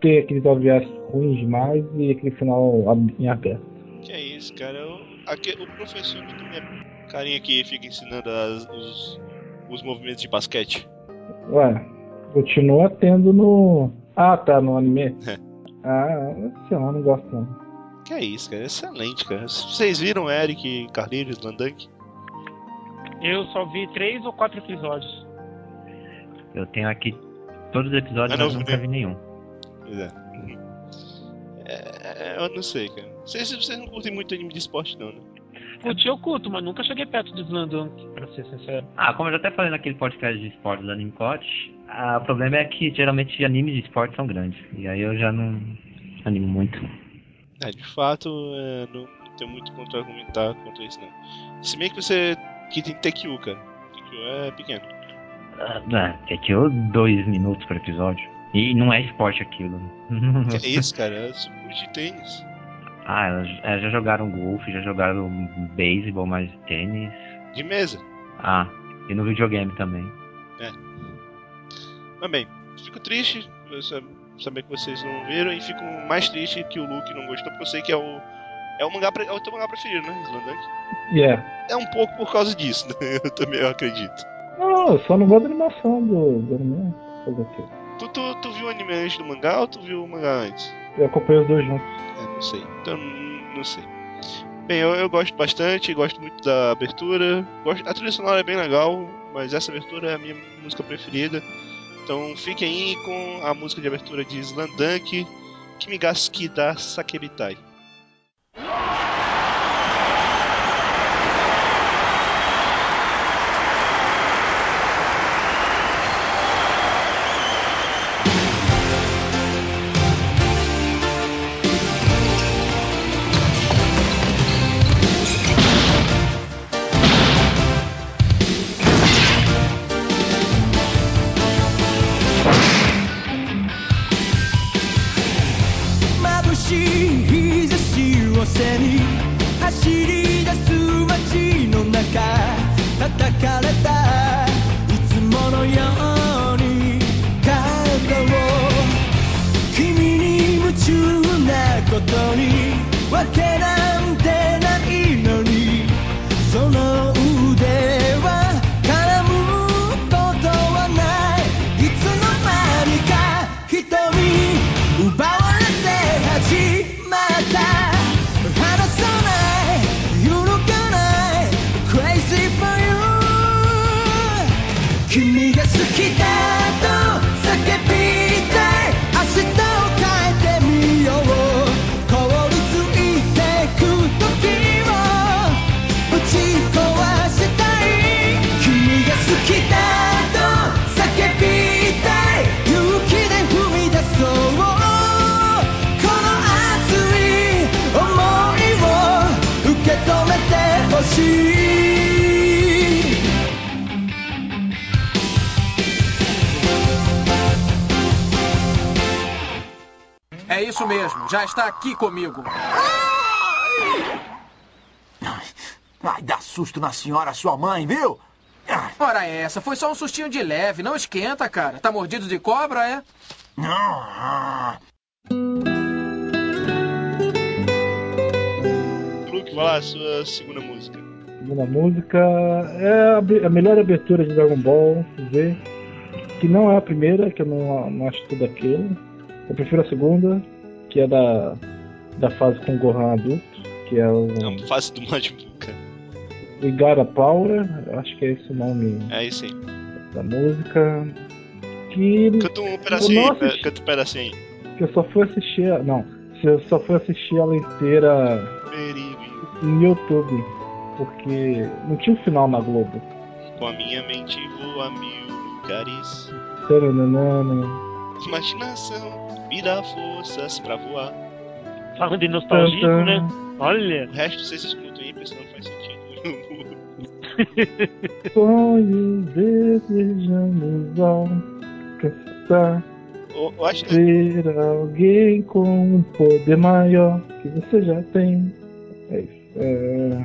tem aqueles OVAs ruins demais e aquele final em aberto. Que é isso, cara? O, aque- o professor do é carinha que fica ensinando as- os, os movimentos de basquete. Ué, continua tendo no. Ah, tá, no anime. É. Ah, sei lá, não gosto não. Que é isso, cara? Excelente, cara. Vocês viram Eric, Carlinhos, Slandunk? Eu só vi três ou quatro episódios. Eu tenho aqui todos os episódios, Ah, não, mas nunca vi nenhum. Pois é. É, Eu não sei, cara. Vocês, vocês não curtem muito anime de esporte, não, né? Curti eu curto, mas nunca cheguei perto de Slandunk, pra ser sincero. Ah, como eu já até falei naquele podcast de esportes da Animecot, ah, o problema é que geralmente animes de esporte são grandes. E aí eu já não animo muito. É, de fato, é, não, não tenho muito contra argumentar contra isso, não. Se bem que você. Que tem TQ, cara. TQ é pequeno. Ah, é que eu dois minutos por episódio. E não é esporte aquilo. Que é isso, cara? É de tênis. ah, elas já jogaram golfe, já jogaram beisebol, mas tênis. De mesa. Ah, e no videogame também. Mas bem, fico triste saber que vocês não viram e fico mais triste que o Luke não gostou, porque eu sei que é o. É o, mangá, é o teu mangá preferido, né, Slandunk? Yeah. É um pouco por causa disso, né? Eu também acredito. Não, eu só não gosto da animação do, do anime. Fazer o quê? Tu, tu, tu viu o anime antes do mangá ou tu viu o mangá antes? Eu acompanho os dois juntos. É, não sei. Então, não sei. Bem, eu, eu gosto bastante, gosto muito da abertura. Gosto, a trilha sonora é bem legal, mas essa abertura é a minha música preferida. Então fiquem aí com a música de abertura de Slandunk, Kimigaski da Sakebitai. しい日差しを背に走り出す街の中叩かれたいつものように肩を君に夢中なことに分けない isso mesmo, já está aqui comigo. Ai, dá susto na senhora, sua mãe, viu? Ora essa, foi só um sustinho de leve, não esquenta, cara. Tá mordido de cobra, é? Ah, Luke, vai lá, a sua segunda música. segunda música é a melhor abertura de Dragon Ball Z, que não é a primeira, que eu não, não acho tudo aquilo. Eu prefiro a segunda, que é da, da fase com o Gohan adulto, que é o É uma fase do Majin Buu. Igara Power, acho que é esse o nome É isso aí. da música. Que, Canta um pedacinho assisti. canta um pedacinho que eu só fui assistir. a- Não, eu só fui assistir ela inteira Perigo no YouTube, porque não tinha o final na Globo. com a minha mente vou a mil lugares. Imaginação me dá forças pra voar. Falando em nostalgia, Tan, tan. né? Olha. O resto vocês escutam aí, porque senão não faz sentido. Sonhos desejamos alcançar. eu, eu acho que Ser alguém com um poder maior que você já tem. É isso. É...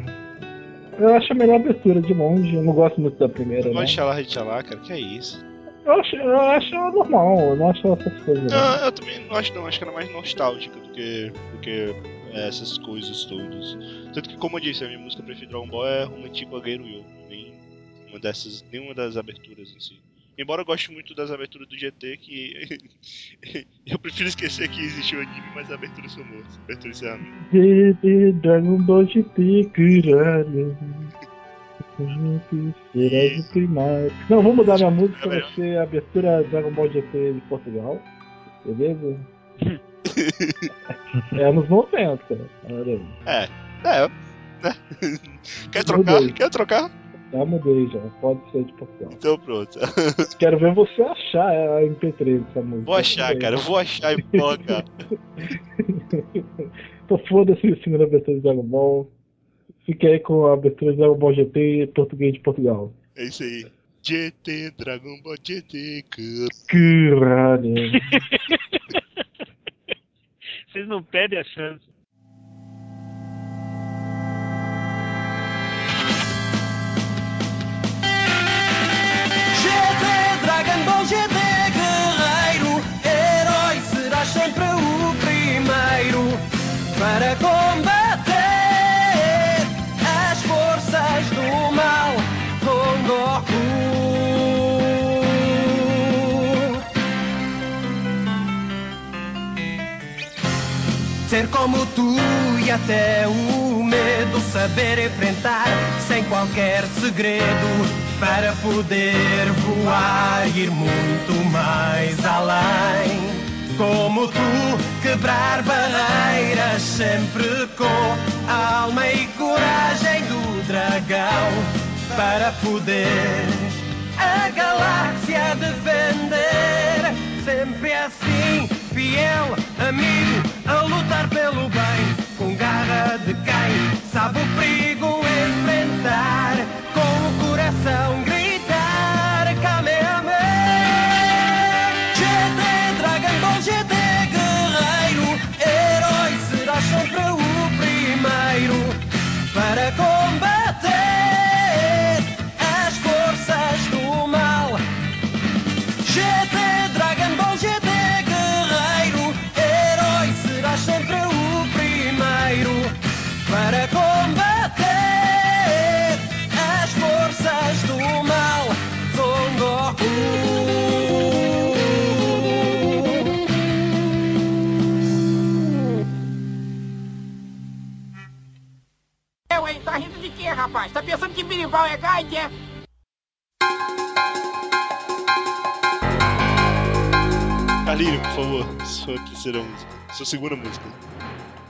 Eu acho a melhor abertura de longe. Eu não gosto muito da primeira, não. Xalá Xalá, cara, que é isso? Eu acho, eu acho normal. Eu não acho essas coisas. não. Não, eu também não acho não, acho que ela é mais nostálgica do que, do que é, essas coisas todas. Tanto que, como eu disse, a minha música preferida Dragon Ball é Romantico Agueiro Yo, nem uma dessas, nenhuma das aberturas em si. Embora eu goste muito das aberturas do GT, que eu prefiro esquecer que existe o anime, mas as aberturas são boas. Abertura e Dragon Ball GT Kurari. Juntos será de primário. Não, vou mudar minha música, vai ser a abertura Dragon Ball GT de Portugal. Beleza? é anos 90. Olha aí. É, é, né? Quer trocar? Mudei. Quer trocar? Já mudei já, pode ser de Portugal. Então pronto. Quero ver você achar a MP3 dessa música. Vou achar, cara, eu vou achar e colocar. Então foda-se a segunda abertura de Dragon Ball. Fique aí com a abertura de Dragon Ball GT português de Portugal. É isso aí. GT, Dragon Ball GT, cara. Caralho. Vocês não perdem a chance. GT Dragon Ball GT Ser como tu e até o medo saber enfrentar sem qualquer segredo para poder voar e ir muito mais além. Como tu quebrar barreiras sempre com a alma e coragem do dragão para poder a galáxia defender. Sempre assim, fiel, amigo, a lutar pelo bem, com garra de quem sabe o perigo enfrentar, com o coração gritar, pensando que birimbau é Geiger? Carlinho, por favor, sua terceira música. Sua segunda música.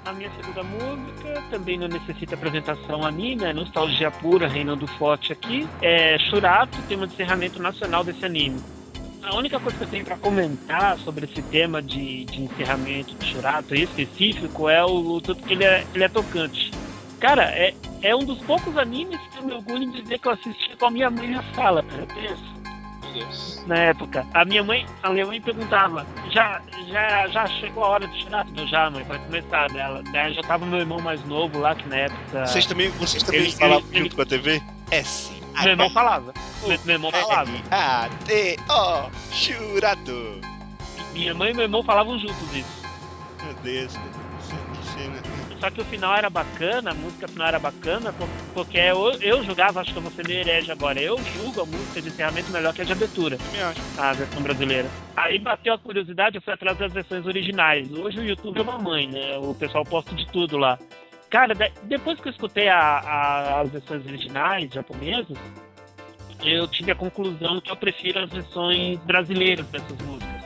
A minha segunda música também não necessita apresentação a mim, né? Nostalgia pura, reinando forte aqui. É Churato, tema de encerramento nacional desse anime. A única coisa que eu tenho para comentar sobre esse tema de, de encerramento de Churato em específico é o, o tanto que ele é, ele é tocante. Cara, é, é um dos poucos animes que eu me orgulho em dizer que eu assisti com a minha mãe na sala, cara. Pensa na época. A minha mãe, a minha mãe perguntava, já, já, já chegou a hora de tirar? Eu já, mãe, vai começar dela. Daí já tava meu irmão mais novo lá, que na época. Vocês também, vocês também Ele- falavam ele- junto com a TV? S. Meu irmão falava. Meu, meu irmão falava. A T O Churato. Minha mãe e meu irmão falavam juntos isso. Meu Deus, que cena. Só que o final era bacana, a música final era bacana, por- porque eu, eu julgava, acho que eu vou ser meio herege agora, eu julgo a música de encerramento melhor que a de abertura. A versão brasileira. Aí bateu a curiosidade, eu fui atrás das versões originais. Hoje o YouTube é uma mãe, né? O pessoal posta de tudo lá. Cara, de- depois que eu escutei a- a- as versões originais japonesas, eu tive a conclusão que eu prefiro as versões brasileiras dessas músicas.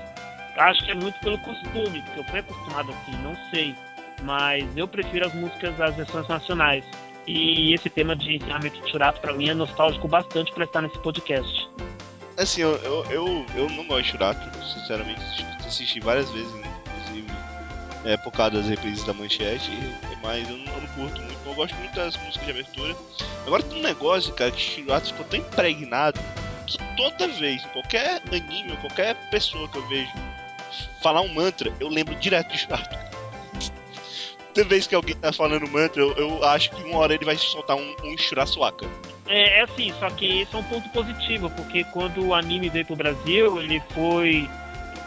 Acho que é muito pelo costume, porque eu fui acostumado assim, não sei. Mas eu prefiro as músicas, as versões nacionais. E esse tema de encerramento de Churato, pra mim, é nostálgico bastante pra estar nesse podcast. Assim, eu, eu, eu, eu não gosto de Churato, sinceramente. assisti- várias vezes, inclusive, é, por causa das reprises da manchete, mas eu não, eu não curto muito. Eu gosto muito das músicas de abertura. Agora tem um negócio, cara, que Churato ficou tão impregnado que toda vez, qualquer anime qualquer pessoa que eu vejo falar um mantra, eu lembro direto de Churato. Toda vez que alguém tá falando mantra, eu, eu acho que uma hora ele vai soltar um, um Shurasuaka. É, é assim, só que isso é um ponto positivo, porque quando o anime veio pro Brasil, ele foi,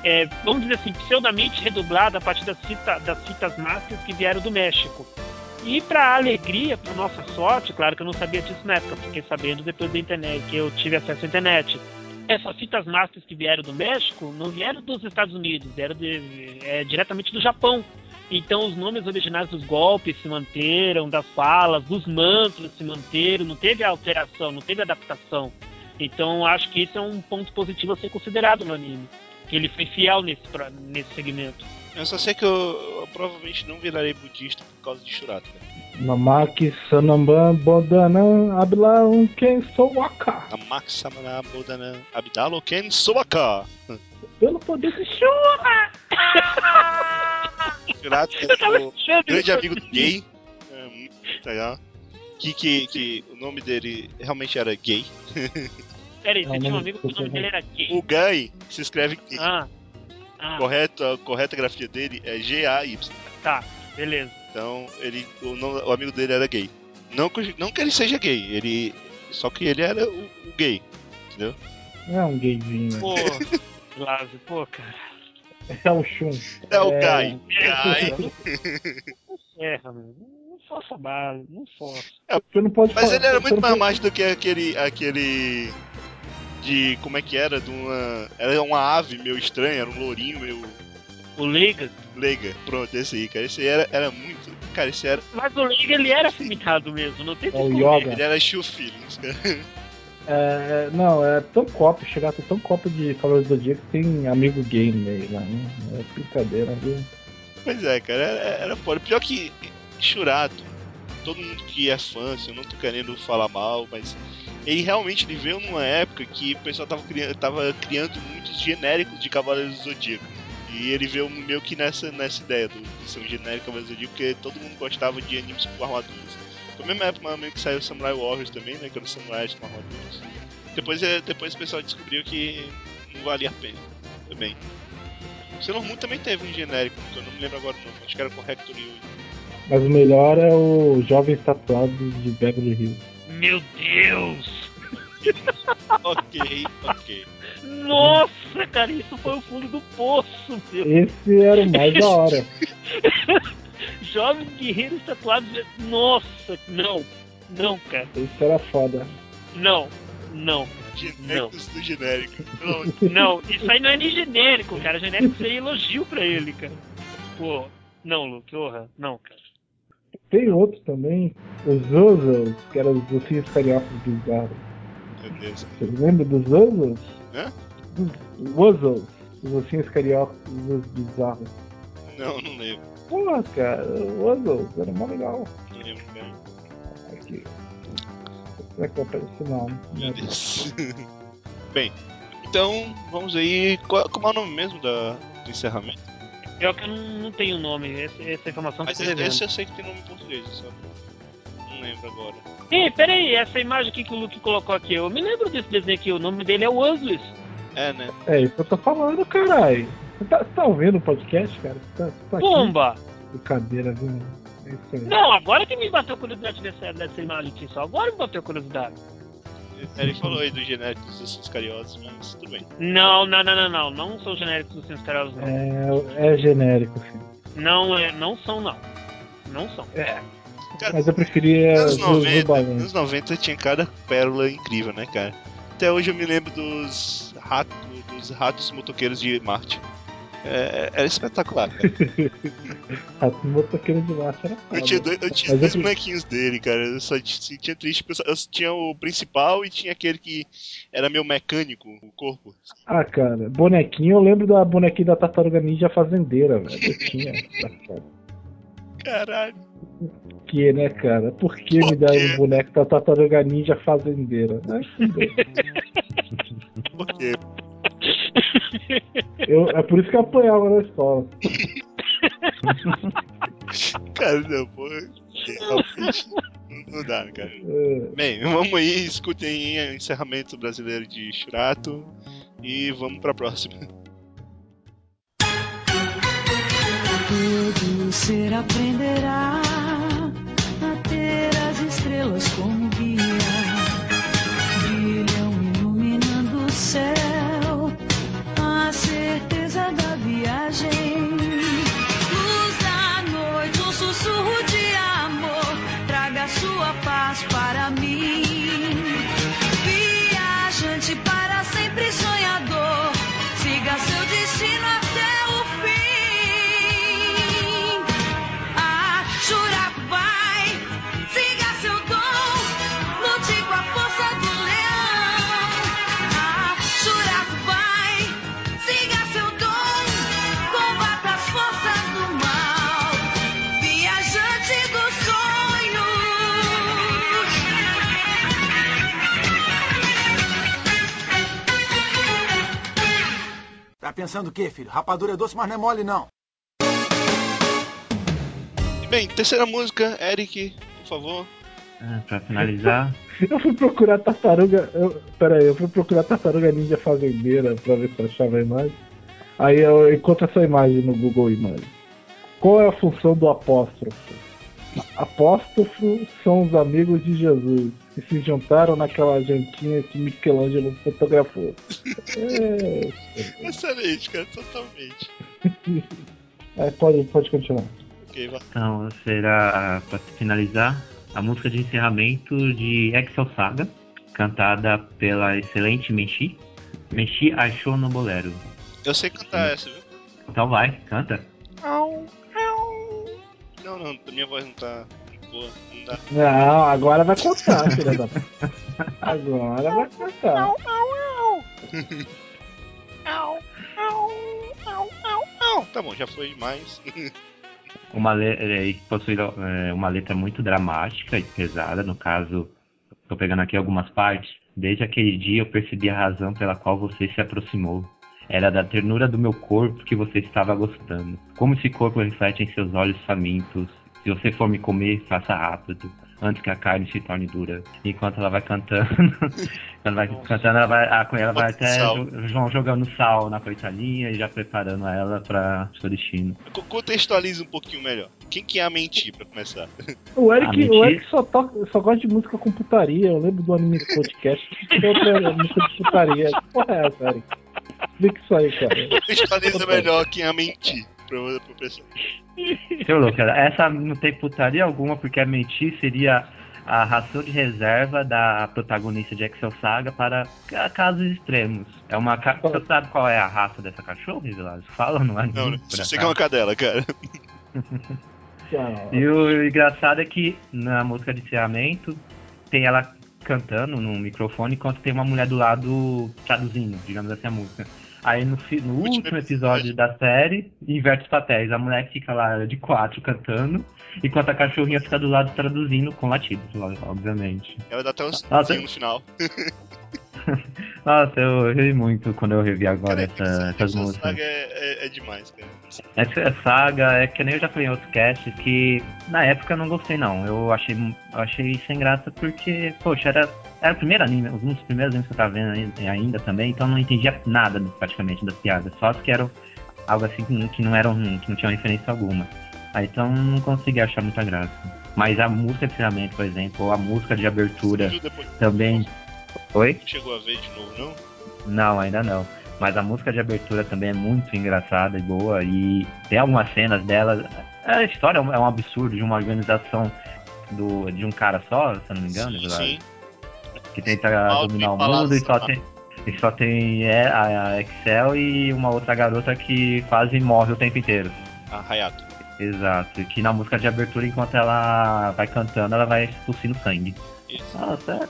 é, vamos dizer assim, pseudamente redublado a partir das, fita, das fitas masters que vieram do México. E pra alegria, pra nossa sorte, claro que eu não sabia disso na época, fiquei sabendo depois da internet, que eu tive acesso à internet. Essas fitas masters que vieram do México não vieram dos Estados Unidos, vieram de- é, diretamente do Japão. Então os nomes originais dos golpes se manteram, das falas, dos mantras se manteram, não teve alteração, não teve adaptação. Então acho que isso é um ponto positivo a ser considerado no anime. Que ele foi fiel nesse, pra- nesse segmento. Eu só sei que eu, eu provavelmente não virarei budista por causa de Shurato. cara. Namaki Sanamban Bodanan Ablaun Ken Sowaka. Namaki Samana Bodanan Abdalo Ken Sobaka. Pelo poder de Shura! Shurato é o grande amigo do gay. É muito legal. Que, que, que o nome dele realmente era gay. Peraí, você o tinha um amigo que o nome dele era gay. O gay se escreve gay. Ah, ah, Correto, a correta grafia dele é G-A-Y. tá, beleza. Então, ele, o, nome- o amigo dele era gay. Não que, não que ele seja gay, ele. Só que ele era o, o gay. Entendeu? É um gayzinho. Pô, Lázaro, pô, cara. É o Shun. É o É. Guy. Guy. Erra, meu. Não força bala, não força. Você não pode Mas falar- ele era muito mais mágico do que aquele. aquele. De. Como é que era? De uma. Era uma ave meio estranha, era um lourinho meio. O Leiga. Leiga, pronto, esse aí, cara. Esse aí era, era muito. Cara, esse era. Mas o Leiga ele era afeminado mesmo, não tem É o como. Yoga. Ele era Shoe Feelings, cara. É, não, é tão copo, chegar a tão copo de Cavaleiros do Zodíaco que tem amigo gay no meio lá, né? É brincadeira, viu? Pois é, cara, era, era foda. Pior que Churato, todo mundo que é fã, assim, eu não tô querendo falar mal, mas ele realmente ele veio numa época que o pessoal tava criando, tava criando muitos genéricos de Cavaleiros do Zodíaco. E ele veio meio que nessa, nessa ideia do, de ser um genérico Cavaleiros do Zodíaco, porque todo mundo gostava de animes com armaduras. Foi a mesma época menos que saiu Samurai Warriors também, né? Que era o samurais com armaduras. Depois, é, depois o pessoal descobriu que não valia a pena também. Sailor Moon também teve um genérico, que eu não me lembro agora não, acho que era com Hector Yui. Mas o melhor é o Jovem Tatuado de Beverly Hills. Meu Deus! ok, ok. Nossa, cara, isso foi o fundo do poço, meu. Esse era o mais da hora. Jovens guerreiros tatuados. Nossa, não. Não, cara. Esse era foda. Não. Não. Genéricos do genérico. Não, Não, isso aí não é nem genérico, cara. Genérico seria elogio pra ele, cara. Pô, não, Luke, porra, não, cara. Tem outro também, os Zozos, que eram os docinhos cariocas bizarros. meu Deus. Você lembra dos Zozos? Hã? Dos Wuzzles, os ossinhos cariocas os bizarros. Não, não lembro. Pô, cara, o Wuzzles era mó legal. Não lembro, cara. Aqui. Será que eu pego esse nome? Meu Deus. Bem, então vamos aí. Qual, como é o nome mesmo da, do encerramento? Pior que eu não, não tenho nome, essa, essa informação que Mas devendo. esse eu sei que tem nome em português, só não lembro agora. Ih, peraí, essa imagem aqui que o Luke colocou aqui, eu me lembro desse desenho aqui, o nome dele é Wuzzles. É, né? É isso que eu tô falando, caralho. Você tá, tá ouvindo o podcast, cara? Você tá, tá? Pumba! Brincadeira, viu? É isso aí. Não, agora que me bateu curiosidade dessa, dessa imagem aqui, só agora me bateu curiosidade. Ele falou aí do genérico dos Ossos Cariosos, mas tudo bem. Não, não, não, não, não, não são genéricos dos Sims Carolos, não. É, é genérico, sim. Não, é, não são, não. Não são. É. Mas eu preferia Zuzu 90, Balão. anos 90 tinha cada pérola incrível, né, cara? Até hoje eu me lembro dos ratos, dos ratos motoqueiros de Marte. É, era espetacular, cara. Rato motoqueiro de marcha era foda. Eu tinha dois, eu tinha dois eu- bonequinhos dele, cara. Eu só t- sentia triste. Eu tinha o principal e tinha aquele que era meu mecânico, o corpo. Ah, cara, bonequinho, eu lembro da bonequinha da Tartaruga Ninja Fazendeira, velho. Eu tinha. essa. Caralho. Por que, né, cara? Por que me deram um boneco da Tartaruga Ninja Fazendeira? Por quê? Eu, é por isso que eu apanhava na escola. Cara, não, porra. Realmente. Não dá, cara. É, Bem, vamos aí, escutem aí o encerramento brasileiro de Churato e vamos pra próxima. Todo ser aprenderá a ter as estrelas como guia. imagine Tá pensando o quê, filho? Rapadura é doce, mas não é mole, não. E bem, terceira música, Eric, por favor. Ah, pra finalizar, Eu fui procurar tartaruga. Eu, pera aí, eu fui procurar tartaruga ninja fazendeira pra ver se eu achava a imagem. Aí eu encontro essa imagem no Google Imagens. Qual é a função do apóstrofo? Apóstrofo são os amigos de Jesus que se juntaram naquela jantinha que Michelangelo fotografou. É, Excelente, cara, totalmente. é, pode, pode continuar. Ok, vai. então será pra finalizar a música de encerramento de Excel Saga, cantada pela excelente Menchi. Menchi achou no bolero. Eu sei cantar essa, viu? Então vai, canta. Não, não, minha voz não tá boa, não dá. Não, agora vai contar, filha da. Agora vai contar. Tá bom, já foi mais. Uma le- é, que possui é, uma letra muito dramática e pesada. No caso, tô pegando aqui algumas partes. Desde aquele dia eu percebi a razão pela qual você se aproximou. Era da ternura do meu corpo que você estava gostando. Como esse corpo reflete em seus olhos famintos. Se você for me comer, faça rápido, antes que a carne se torne dura. Enquanto ela vai cantando, quando vai cantando, ela vai, a, ela vai até Sal. jo- vão jogando sal na coitadinha e já preparando ela para seu destino. Co- Contextualiza um pouquinho melhor. Quem que é a mentir pra começar? O Eric, o Eric só, toca, só gosta de música com putaria. Eu lembro do anime podcast que tem outra música de putaria. Que porra é essa, Eric? Explica isso aí, cara. Contextualiza melhor quem é a mentir pra, pra pessoa. Seu louco, essa não tem putaria alguma, porque a mentir seria a ração de reserva da protagonista de Excel Saga para ca- casos extremos. É uma. ca- Você sabe qual é a raça dessa cachorra, Vilas? Fala no anime. Não, Você quer uma cadela, cara. E o engraçado é que na música de encerramento tem ela cantando no microfone enquanto tem uma mulher do lado traduzindo, digamos assim, a música. Aí no, no último episódio da série, inverte os papéis. A mulher fica lá de quatro cantando, enquanto a cachorrinha fica do lado traduzindo com latidos, obviamente. Ela dá até um sinzinho no final. Nossa, eu ri muito quando eu revi agora essa, essas Essa músicas. saga é, é- é demais, cara. Essa saga é que nem eu já falei em outros casts que na época eu não gostei não. Eu achei, achei sem graça porque, poxa, era, era o primeiro anime, um dos primeiros animes que eu tava vendo ainda, ainda também, então eu não entendia nada praticamente das piadas. Só que eram algo assim que não, que não eram que não tinha referência alguma. Aí então não consegui achar muita graça. Mas a música de encerramento, por exemplo, ou a música de abertura também. Oi? Não chegou a ver de novo, não? Não, ainda não. Mas a música de abertura também é muito engraçada e boa. E tem algumas cenas dela. A história é um, é absurdo de uma organização do, de um cara só, se eu não me engano, Sim, sim. que tenta dominar o mundo e só tá? tem. E só tem é, a Excel e uma outra garota que quase morre o tempo inteiro. A Hayato. Exato. E que na música de abertura, enquanto ela vai cantando, ela vai tossindo sangue. Isso. Nossa, é,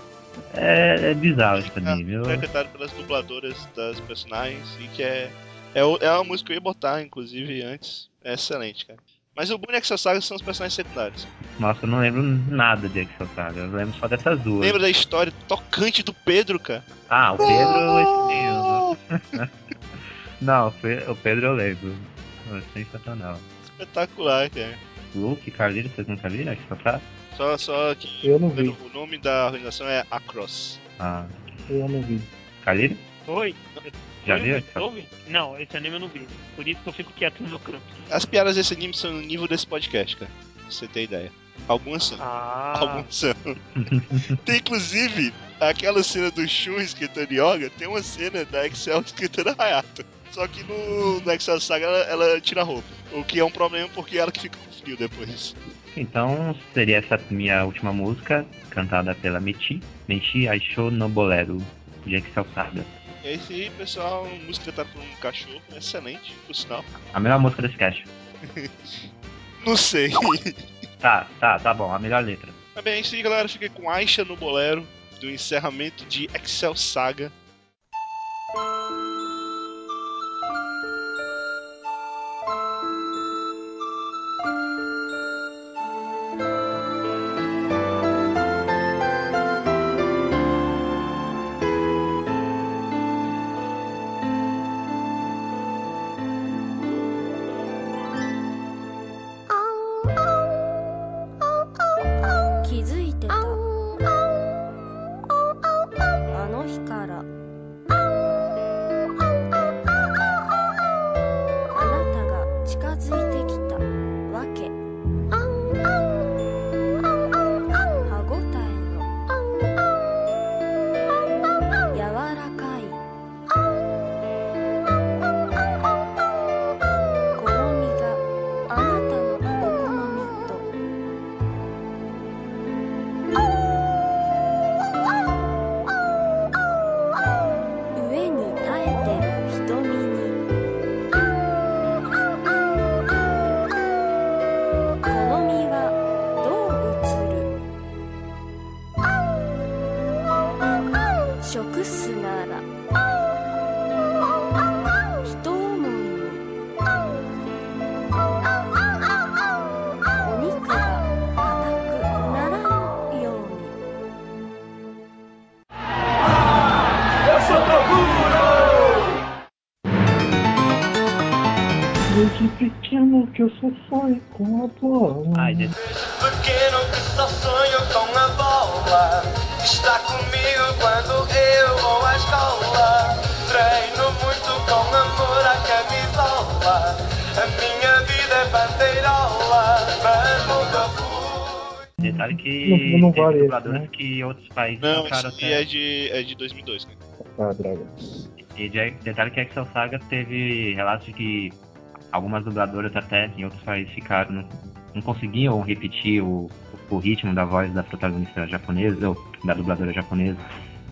é bizarro esse anime. Eu- Interpretado pelas dubladoras das personagens e que é. É, é uma música que eu ia botar, inclusive, antes. É excelente, cara. Mas o Boneco Essa Saga são os personagens secundários. Nossa, eu não lembro nada de Excel Saga. Eu lembro só dessas duas. Lembra da história tocante do Pedro, cara? Ah, o Pedro. esse sim, eu- Não, o Pe- o Pedro eu lembro. É sensacional. Espetacular, cara. Luke, Carlino, vocês nunca viram Excel Saga? Só, só que Eu não vi. o nome da organização é Across. Ah, Eu não vi. Carlino? Oi? Já viu? Não, esse anime eu não vi. Por isso que eu fico quieto no meu canto. As piadas desse anime são no nível desse podcast, cara. Pra você ter ideia. Algumas são. Ah, Algumas são. tem inclusive aquela cena do Shun escrita Yoga, tem uma cena da Excel escrita da Hayato. Só que no, no Excel Saga ela, ela tira a roupa. O que é um problema porque ela que fica com frio depois. Então seria essa minha última música, cantada pela Mechi. Mechi Aisho no Bolero, de Excel Saga. É isso aí, pessoal. Música tá por um cachorro. Excelente, por sinal. A melhor música desse cast. Não sei. Tá, tá, tá bom, a melhor letra. Mas bem, é isso aí, galera. Fiquei com Aisha no bolero do encerramento de Excel Saga. Esse até. é de, é de 2002, cara. Ah, droga. E de- detalhe que Excel Saga teve relatos de que algumas dubladoras até em outros países ficaram. Não, não conseguiam repetir o, o ritmo da voz da protagonista japonesa, ou da dubladora japonesa.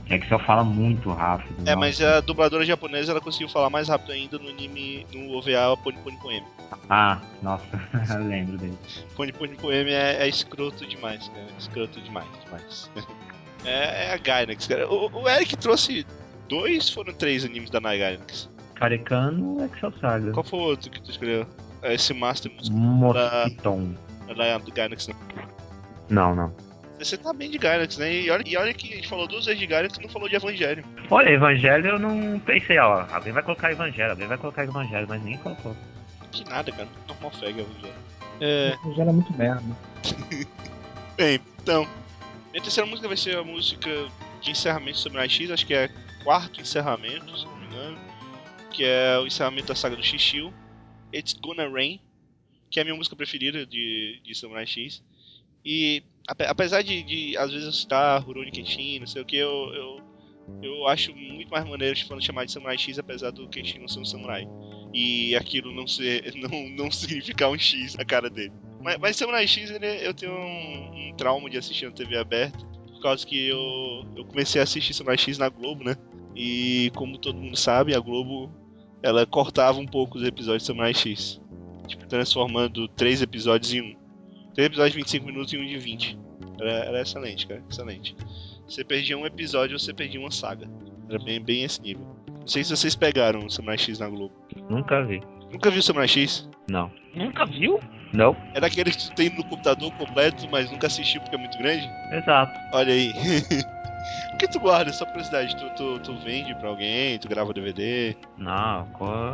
Que Excel fala muito rápido. É, nossa. mas a dubladora japonesa ela conseguiu falar mais rápido ainda no anime, no OVA Pony Pony Poeme. Ah, nossa, eu lembro dele. Pony Pony Poeme é, é escroto demais, cara. Escroto demais, demais. é, é a Gainax, cara. O, o Eric trouxe dois, foram três animes da Gainax. Carecano Excel Saga. Qual foi o outro que tu escolheu? É Esse Master da, Mosquiton. da Gainax, não. Não, não. Você tá bem de Gainax, né? E olha, e olha que a gente falou duas vezes de Gainax e não falou de Evangelho. Olha, Evangelho eu não pensei, ó. Alguém vai colocar Evangelho, alguém vai colocar Evangelho, mas ninguém colocou. Que nada, cara. Normal fag Evangelho. É. Já era muito merda. Bem, então. Minha terceira música vai ser a música de encerramento do Samurai X, acho que é quarto encerramento, se não me engano. Que é o encerramento da saga do Shishio. It's Gonna Rain, que é a minha música preferida de, de Samurai X. E ape- apesar de, de, às vezes eu citar Rurouni Kenshin, não sei o que, eu, eu, eu acho muito mais maneiro falando chamar de Samurai X, apesar do Kenshin não ser um samurai. E aquilo não ser. não, não significar um X na cara dele. Mas, mas Samurai X, ele- eu tenho um, um trauma de assistir na TV aberta. Por causa que eu, eu comecei a assistir Samurai X na Globo, né? E como todo mundo sabe, a Globo ela cortava um pouco os episódios de Samurai X. Tipo, transformando três episódios em um. Três episódios de 25 minutos em um de 20. Era, era excelente, cara. Excelente. Você perdia um episódio, você perdia uma saga. Era bem, bem esse nível. Não sei se vocês pegaram o Samurai X na Globo. Nunca vi. Nunca viu Samurai X? Não. Nunca viu? Não? É daqueles que tu tem no computador completo, mas nunca assistiu porque é muito grande? Exato. Olha aí. Por que tu guarda? Só curiosidade. Tu, tu, tu vende pra alguém? Tu grava DVD? Não,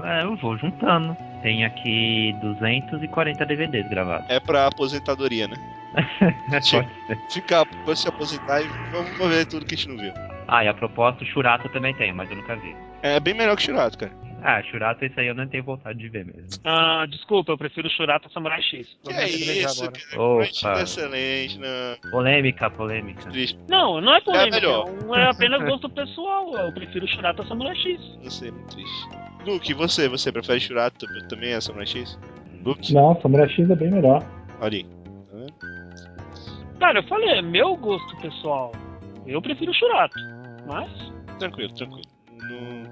é, eu vou juntando. Tem aqui 240 DVDs gravados. É pra aposentadoria, né? Pode. Ficar, pra se aposentar e vamos ver tudo que a gente não viu. Ah, e a propósito, o Churato também tem, mas eu nunca vi. É bem melhor que Churato, cara. Ah, Churato, esse aí eu não tenho vontade de ver mesmo. Ah, desculpa, eu prefiro Shurata Samurai X. Que é isso, agora. cara. Opa. É excelente, não. Polêmica, polêmica. Triste. Não, não é polêmica. É melhor. um- É apenas gosto pessoal. Eu prefiro Shurata Samurai X. Não sei, muito triste. Luke, e você? Você prefere Churato tam- também é Samurai X? Luke? Não, Samurai X é bem melhor. Olha aí. Tá vendo? Cara, eu falei, é meu gosto pessoal. Eu prefiro Shurato. Mas. Tranquilo, tranquilo. Não,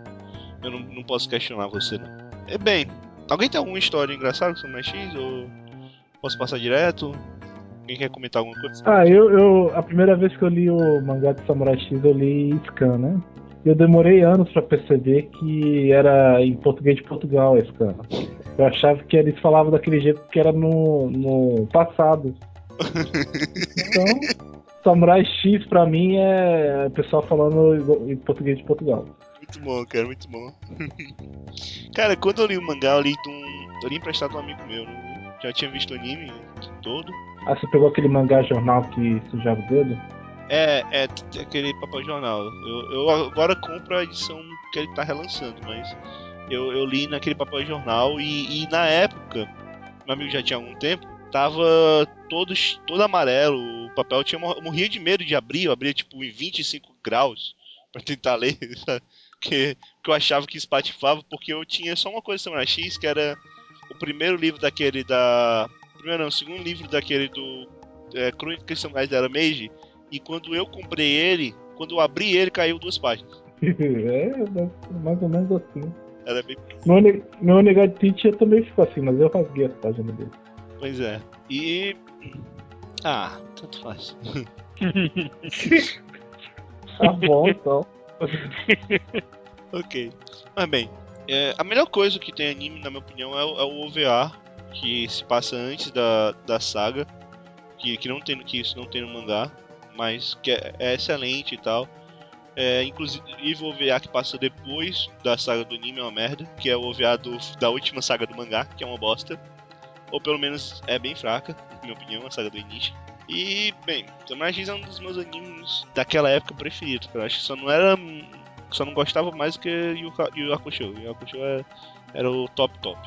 eu não, não posso questionar você, não. É bem, alguém tem alguma história engraçada com Samurai X? Ou posso passar direto? Alguém quer comentar alguma coisa? Ah, eu, eu. A primeira vez que eu li o mangá de Samurai X, eu li Scan, né? Eu demorei anos pra perceber que era em português de Portugal, Scan. Eu achava que eles falavam daquele jeito que era no, no passado. Então, Samurai X pra mim é o pessoal falando em português de Portugal. Muito bom, cara, muito bom. cara, quando eu li o mangá, eu li, de um, eu li emprestado de um amigo meu. né? Já tinha visto o anime todo. Ah, você pegou aquele mangá jornal que sujava o dedo? É, é, aquele papel jornal. Eu, eu agora compro a edição que ele tá relançando, mas eu, eu li naquele papel jornal e, e na época, meu amigo já tinha algum tempo, tava todo, todo amarelo, o papel tinha morria de medo de abrir, eu abria tipo em 25 graus pra tentar ler, sabe? Porque, porque eu achava que espatifava, porque eu tinha só uma coisa de Samurai X, que era o primeiro livro daquele da. Primeiro não, o segundo livro daquele do é, Crônicas Samurais da Era Meiji, e quando eu comprei ele, quando eu abri ele, caiu duas páginas. é, mais ou menos assim. Era bem. Meu, ne- meu Negative também ficou assim, mas eu rasguei as páginas dele. Pois é. E. Ah, tanto faz. Tá bom, então. ok. Mas bem, é, a melhor coisa que tem anime, na minha opinião, é, o- é o OVA, que se passa antes da, da saga, que, que não tem que isso não tem no mangá, mas que é, é excelente e tal. É, inclusive o OVA que passa depois da saga do anime é uma merda, que é o OVA do, da última saga do mangá, que é uma bosta. Ou pelo menos é bem fraca, na minha opinião, a saga do início. E, bem, Samurai X é um dos meus animes daquela época preferidos. Eu acho que só não era. Só não gostava mais do que Yu Yu Hakusho. Yu Hakusho era, era o top top.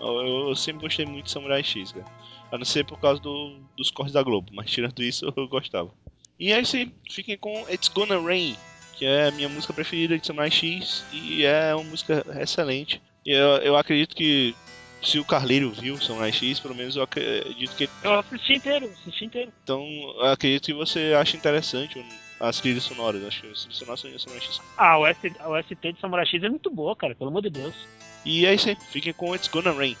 Eu, eu sempre gostei muito de Samurai X, cara. A não ser por causa do- dos cortes da Globo, mas tirando isso eu gostava. E é aí, fiquem com It's Gonna Rain, que é a minha música preferida de Samurai X e é uma música excelente. Eu, eu acredito que se o Carleiro viu Samurai X, pelo menos eu acredito que Eu assisti inteiro, assisti inteiro. então, eu acredito que você acha interessante as trilhas sonoras. Acho que as trilhas sonoras são Samurai X. Ah, o, S, a OST de Samurai X é muito boa, cara, pelo amor de Deus. E é isso aí. Fiquem com It's Gonna Rain.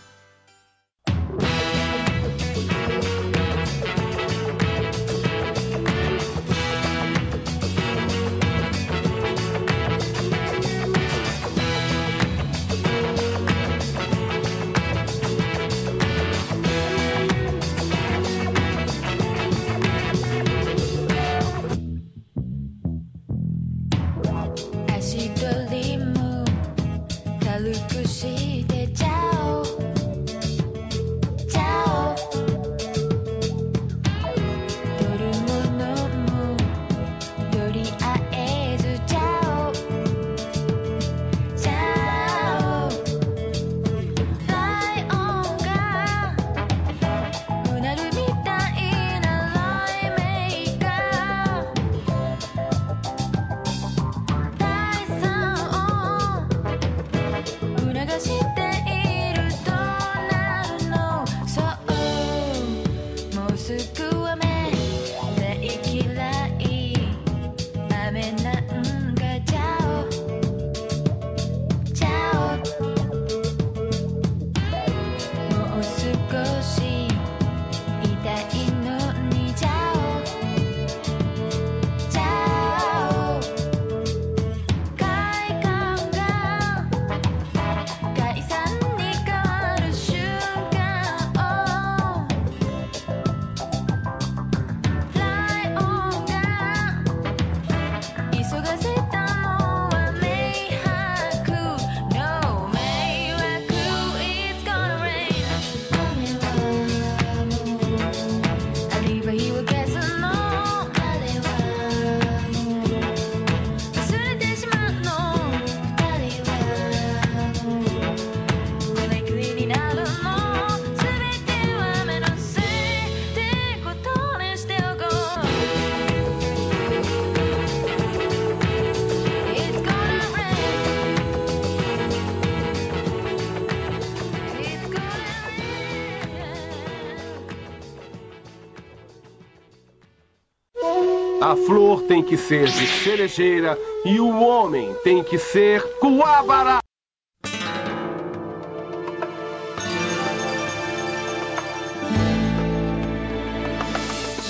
Tem que ser de cerejeira e o homem tem que ser coabara.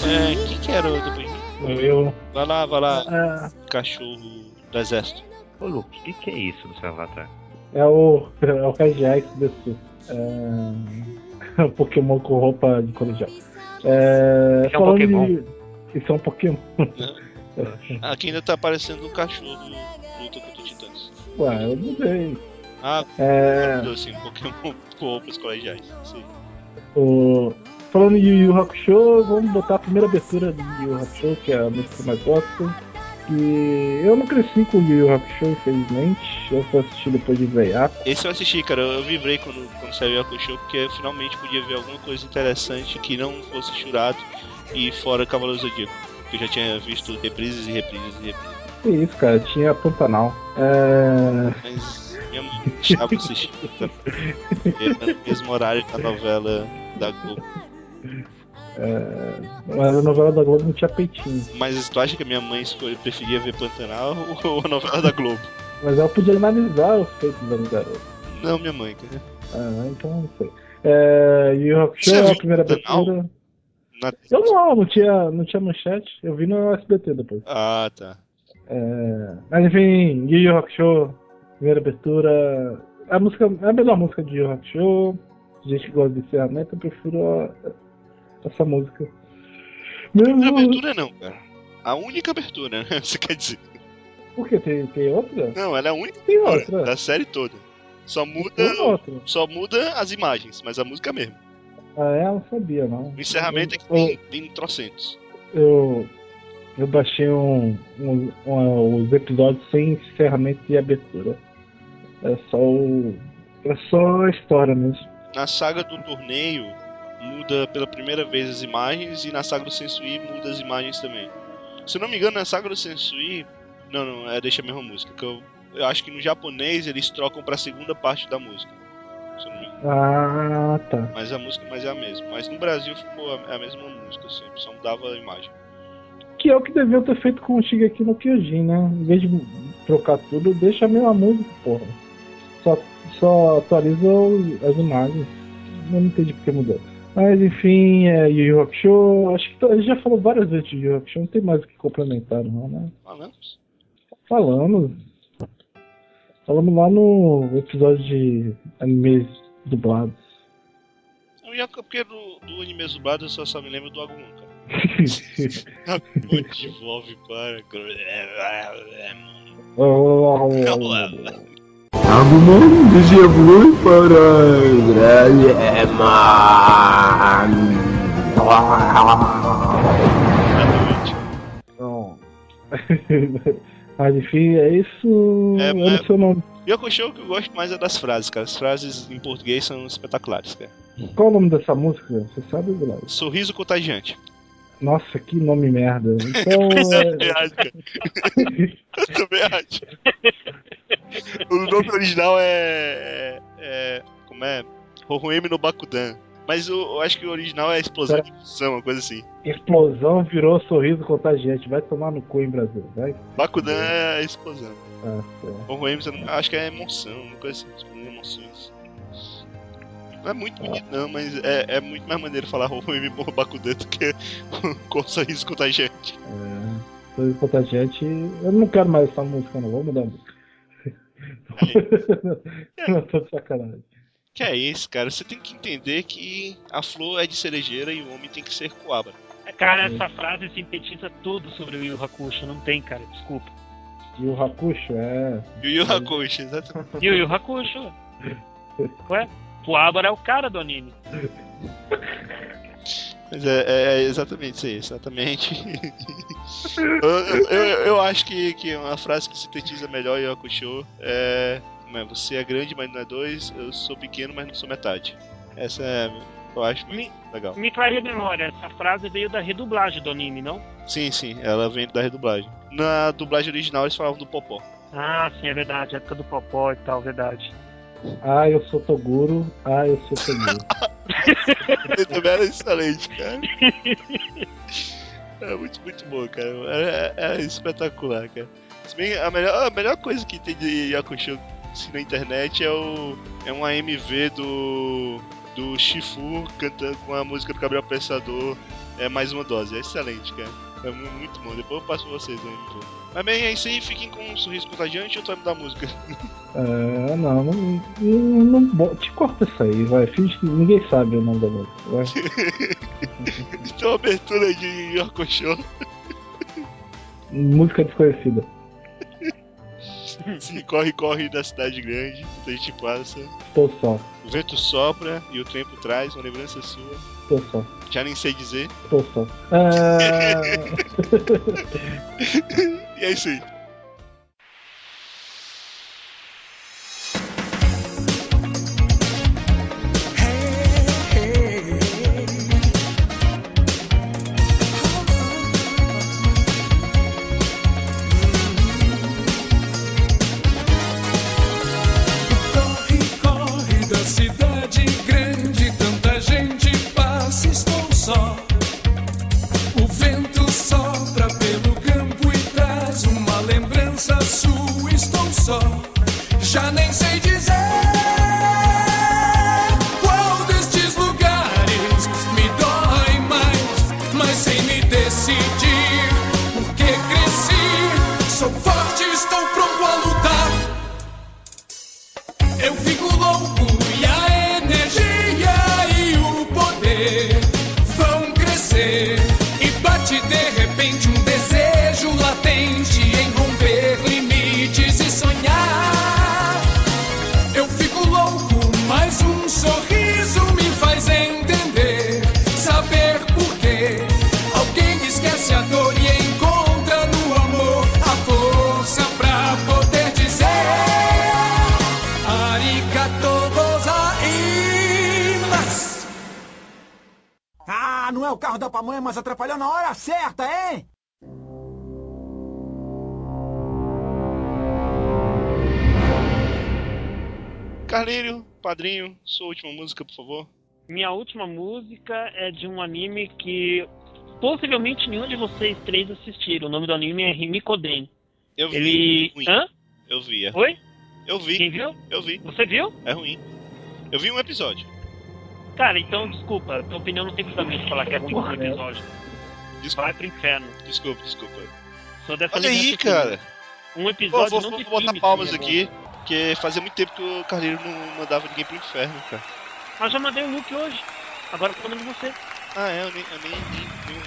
É, quem que era o depois? Eu. Vai lá, vai lá. Ah. Cachorro do exército. Ô, Luke, o que, que é isso do seu avatar? É o. É o Regiais desse. É. o Pokémon com roupa de colegial. É. Isso é um Pokémon? de- Isso é um Pokémon. Aqui ainda tá aparecendo um cachorro luta contra titãs. Ué, eu mudei. Ah, É. mudou assim, um Pokémon com roupas colegiais. Sim. O... Falando de Yu Yu Hakusho, vamos botar a primeira abertura de Yu Yu Hakusho, que é a música que eu mais gosto. E eu não cresci com Yu Yu Hakusho, infelizmente. Eu só assisti depois de veiaco. Esse eu assisti, cara. Eu vibrei quando, quando saiu o show porque eu finalmente podia ver alguma coisa interessante que não fosse churado e fora Cavaleiro do Zodíaco. Que eu já tinha visto reprises e reprises e reprises. Que isso, cara, tinha Pantanal. É... Mas minha mãe deixava assistir. Era no mesmo horário da novela da Globo. É... Mas a novela da Globo não tinha peitinho. Mas tu acha que a minha mãe preferia ver Pantanal ou a novela da Globo? Mas ela podia analisar os feitos da garoto. Não, minha mãe, cara. Ah, então não sei. É... Yu Yu Hakusho Você é a primeira abertura. Na- Eu não, não tinha, não tinha manchete. Eu vi no SBT depois. Ah, tá. É, mas enfim, Yu Yu Hakusho, primeira abertura. A música é a melhor música de Yu Hakusho. Gente que gosta de encerramento, eu prefiro a- essa música. Primeira abertura não, cara. A única abertura, né? Você quer dizer? Por que? Tem, tem outra? Não, ela é a única Tem outra. da série toda. Só muda, só muda as imagens, mas a música é a mesma. Ah, é? Eu não sabia, não. O encerramento é que Eu- tem, tem trocentos. Eu, eu baixei um, um- um- os episódios sem encerramento e abertura. É só o. É só a história mesmo. Na saga do torneio, muda pela primeira vez as imagens, e na saga do Sensui muda as imagens também. Se eu não me engano, na saga do Sensui. Não, não, é deixa a mesma música. Que eu, eu acho que no japonês eles trocam pra segunda parte da música. Se eu não me engano. Ah, tá. Mas a música mas é a mesma. Mas no Brasil ficou a, a mesma música sempre, só mudava a imagem. Que é o que deviam ter feito com o Shigeki no Kyojin, né? Em vez de trocar tudo, deixa a mesma música, porra. Só, só atualiza as imagens. Eu não entendi porque mudou. Mas enfim, é Yu Yu Hakusho. Acho que a gente já falou várias vezes de Yu Yu Hakusho, não tem mais o que complementar, não, né? Falamos. Falamos. Falamos lá no episódio de animes dublados. Eu ia- Porque do, do anime dublado eu só, só me lembro do Agumon, cara. Agumon devolve para. Agumon desenvolve para Não. Mas enfim, é isso. É, eu mas- não sei o nome. Yakusho que eu gosto mais é das frases, cara. As frases em português são espetaculares, cara. Qual o nome dessa música? Você sabe, Bilal? Sorriso contagiante. Nossa, que nome merda. Então. Eu também é... acho, cara. Eu também acho. O nome original é. é, é como é? Hohoemi no Bakudan. Mas eu, eu acho que o original é explosão de uma coisa assim. Explosão virou sorriso contagiante. Vai tomar no cu em Brasil, vai? Bakudan é explosão. Ah, certo. Hohoemi, eu não- acho que é emoção, uma coisa assim, explosão de emoções. Não é muito bonito não, mas é, é muito mais maneiro falar Hohoemi no Bakudan do que com sorriso contagiante. É, sorriso contagiante. Eu não quero mais essa música, não. Vamos mudar a música. não, tô de sacanagem. Que é isso, cara? Você tem que entender que a flor é de cerejeira e o homem tem que ser coabra. Cara, essa frase sintetiza tudo sobre o Yu Yu Hakusho. Não tem, cara, desculpa. E o Hakusho é. Yu Yu Hakusho, exatamente. Yu Yu Hakusho. Ué? Fuabara é o cara do anime. Mas é, é- é exatamente isso aí, exatamente. eu, eu, eu- acho que, que uma frase que sintetiza melhor Yu Yu Hakusho é, é: Você é grande, mas não é dois. Eu sou pequeno, mas não sou metade. Essa é, eu acho muito legal. Me clareia a memória, essa frase veio da redublagem do anime, não? Sim, sim, ela vem da redublagem. Na dublagem original eles falavam do Popó. Ah, sim, é verdade. Época do Popó e tal, verdade. Ah, eu sou Toguro. Ah, eu sou Toguro. Ele também era excelente, cara. É muito, muito bom, cara. É, é- é espetacular, cara. Se bem, a melhor, a melhor coisa que tem de Yakusho assim, na internet é o é um AMV do do Shifu cantando com a música do Gabriel Pensador. É mais uma dose. É excelente, cara. É mu- muito bom. Depois eu passo pra vocês o AMV. Mas bem, é isso aí. Fiquem com um sorriso contagiante ou tu vai mudar a música? É, não, não, não, não Te corta isso aí, vai. Finge que ninguém sabe o nome da música, vai. então, abertura de Yakusho. Música desconhecida. Corre, corre da cidade grande. A gente passa. Tô só, O vento sopra e o tempo traz uma lembrança sua. tô só, Já nem sei dizer. tô só. É... e é isso aí. Última música, por favor. Minha última música é de um anime que possivelmente nenhum de vocês três assistiram. O nome do anime é Himikoden. Eu vi. Ele. é ruim. Hã? Eu vi. É. Oi? Eu vi. Quem viu? Eu vi. Você viu? É ruim. Eu vi um episódio. Cara, então desculpa, tua opinião não tem fundamento de falar que é ruim esse né? episódio. Desculpa, Vai pro inferno. desculpa, desculpa. Sou dessa Olha aí, cara. Um Pô, episódio vou, não vou define botar palmas aqui, porque fazia muito tempo que o Carlinho não mandava ninguém pro inferno, cara. Mas já mandei o look hoje. Agora tô mandando você. Ah, é, eu nem, eu nem, nem, nem o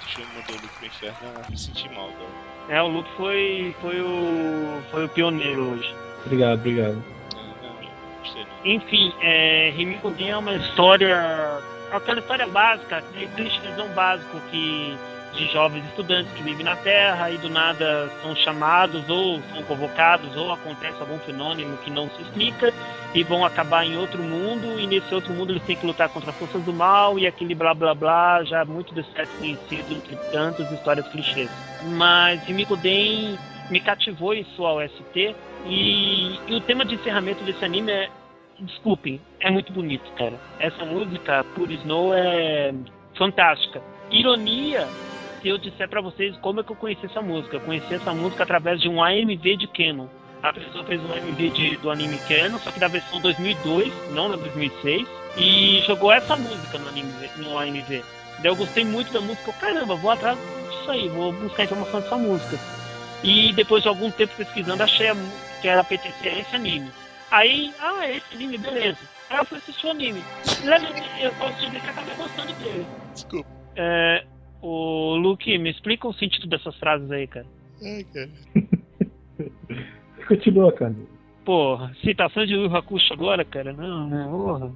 Cristiano mandou o Luke pro inferno, ah, me senti mal, cara. É, o Luke foi, foi o. foi o pioneiro hoje. Obrigado, obrigado. Não, não, gostei. Enfim, é, Himikoden é uma história. aquela história básica, aquele clichêzão básico que. de jovens estudantes que vivem na Terra e do nada são chamados ou são convocados ou acontece algum fenômeno que não se explica e vão acabar em outro mundo e nesse outro mundo eles têm que lutar contra forças do mal e aquele blá blá blá já muito de certo conhecido entre tantas histórias clichês. Mas Himikoden me cativou em sua OST e, e o tema de encerramento desse anime é desculpem, é muito bonito, cara. Essa música, Pure Snow, é fantástica. Ironia se eu disser pra vocês como é que eu conheci essa música. Eu conheci essa música através de um AMV de Canon. A pessoa fez um AMV de- do anime Canon, só que da versão 2002, não da 2006, e jogou essa música no, anime, no AMV. Daí eu gostei muito da música. Eu, Caramba, vou atrás disso aí, vou buscar informação dessa música. E depois de algum tempo pesquisando, achei a que era PTC a esse anime. Aí, ah, é esse anime, beleza. Aí eu fui assistir o anime. Leve- Eu posso dizer que acabei gostando dele. Desculpa. É, o Luke, me explica o sentido dessas frases aí, cara. Ai, cara. Continua, cara. Porra, citação de Yu Hakusho agora, cara? Não, né? Porra.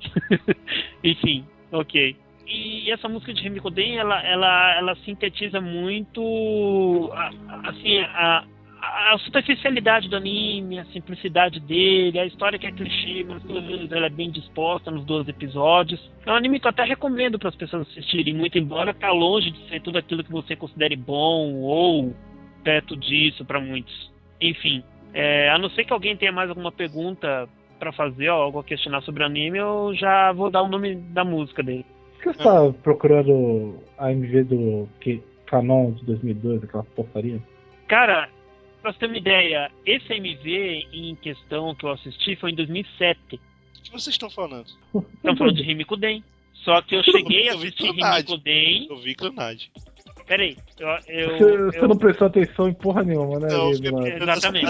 Enfim, ok. E essa música de Himikoden, ela, ela, ela sintetiza muito, a- a- assim, a, a superficialidade do anime, a simplicidade dele, a história que é clichê, mas pelo menos ela é bem disposta nos 12 episódios. É um anime que eu até recomendo para as pessoas assistirem, muito embora tá longe de ser tudo aquilo que você considere bom ou perto disso para muitos. Enfim, é, a não ser que alguém tenha mais alguma pergunta para fazer ou algo a questionar sobre o anime, eu já vou dar o nome da música dele. Por que você tá procurando a MV do que, Canon de 2002, aquela porcaria? Cara, pra você ter uma ideia, esse MV em questão que eu assisti foi em 2007. O que vocês estão falando? Estamos falando de Himikoden. Só que eu cheguei a assistir. Himikoden. Eu vi Clonade. Peraí, eu, eu, Você, eu- você não prestou atenção em porra nenhuma, né, Não, fiquei- Exatamente.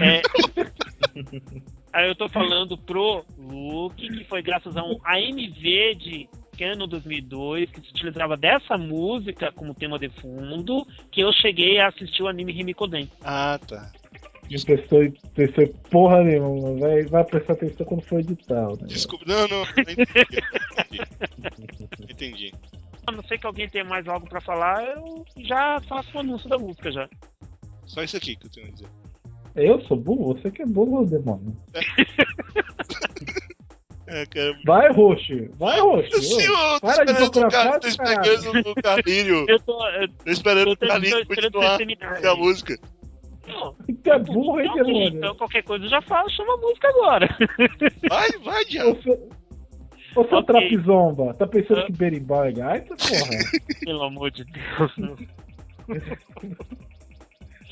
É, aí eu tô falando pro Luke, que foi graças a um AMV de Canon 2002, que se utilizava dessa música como tema de fundo, que eu cheguei a assistir o anime Himikoden. Ah, tá. Não prestou, prestou em porra nenhuma. Vai, vai prestar atenção quando for editar. Né? Desculpa. Não, não. não Entendi. Entendi. A não ser que alguém tenha mais algo pra falar, eu já faço o anúncio da música já. Só isso aqui que eu tenho a dizer. Eu sou burro? Você que é burro, demônio. É, cara. Vai, Roxo. Vai, Roxo. Senhor, tô Para de esperando procurar o cara- tô esperando o Carlinho. Eu tô. Eu, Tô esperando o tô Carlinho esperando continuar com a música. Não, Tu é burro, hein, demônio? então qualquer coisa eu já falo, chama a música agora. Vai, vai, diabo. Seu, ô, seu Ok. trapizomba, tá pensando Ah. que berimbau é gaita, porra? Pelo amor de Deus. não.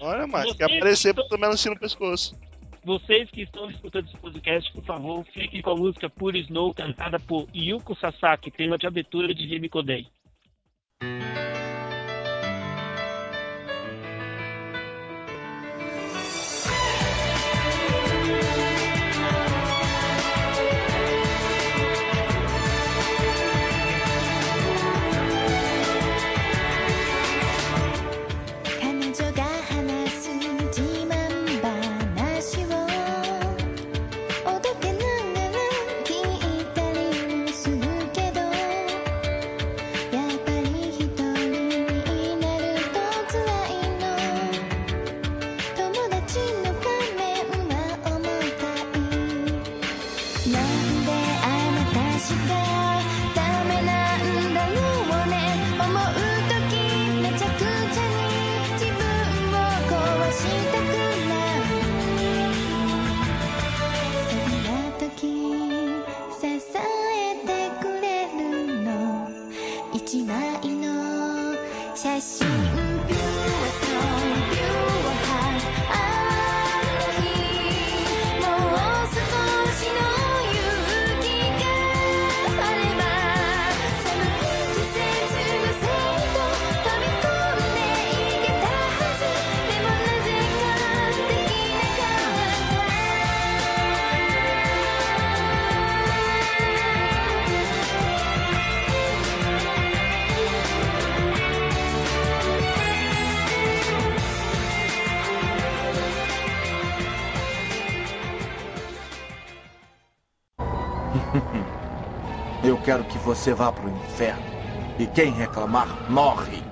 Olha, mais. Você- Quer aparecer pra tomar melancia no pescoço. Vocês que estão escutando esse podcast, por favor, fiquem com a música Pure Snow, cantada por Yuko Sasaki, tema de abertura de Himikoden.「Eu você vá pro inferno. E quem reclamar, morre.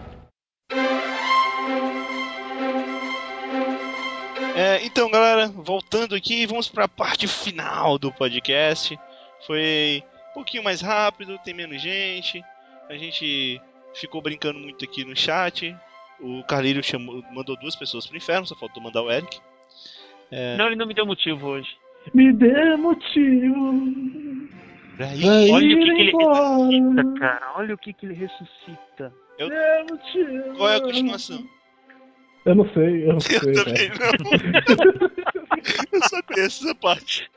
É, então, galera, voltando aqui, vamos para a parte final do podcast. Foi um pouquinho mais rápido, tem menos gente. A gente ficou brincando muito aqui no chat. O Carlírio chamou, mandou duas pessoas pro inferno, só faltou mandar o Eric. É, Não, ele não me deu motivo hoje. Me dê motivo. Pra ir. pra Olha o que, que ele ressuscita, cara. Olha o que, que ele ressuscita. Eu- Dê motivo. Qual é a continuação? Eu não sei, eu não sei. Eu também cara. não. Eu só conheço essa parte.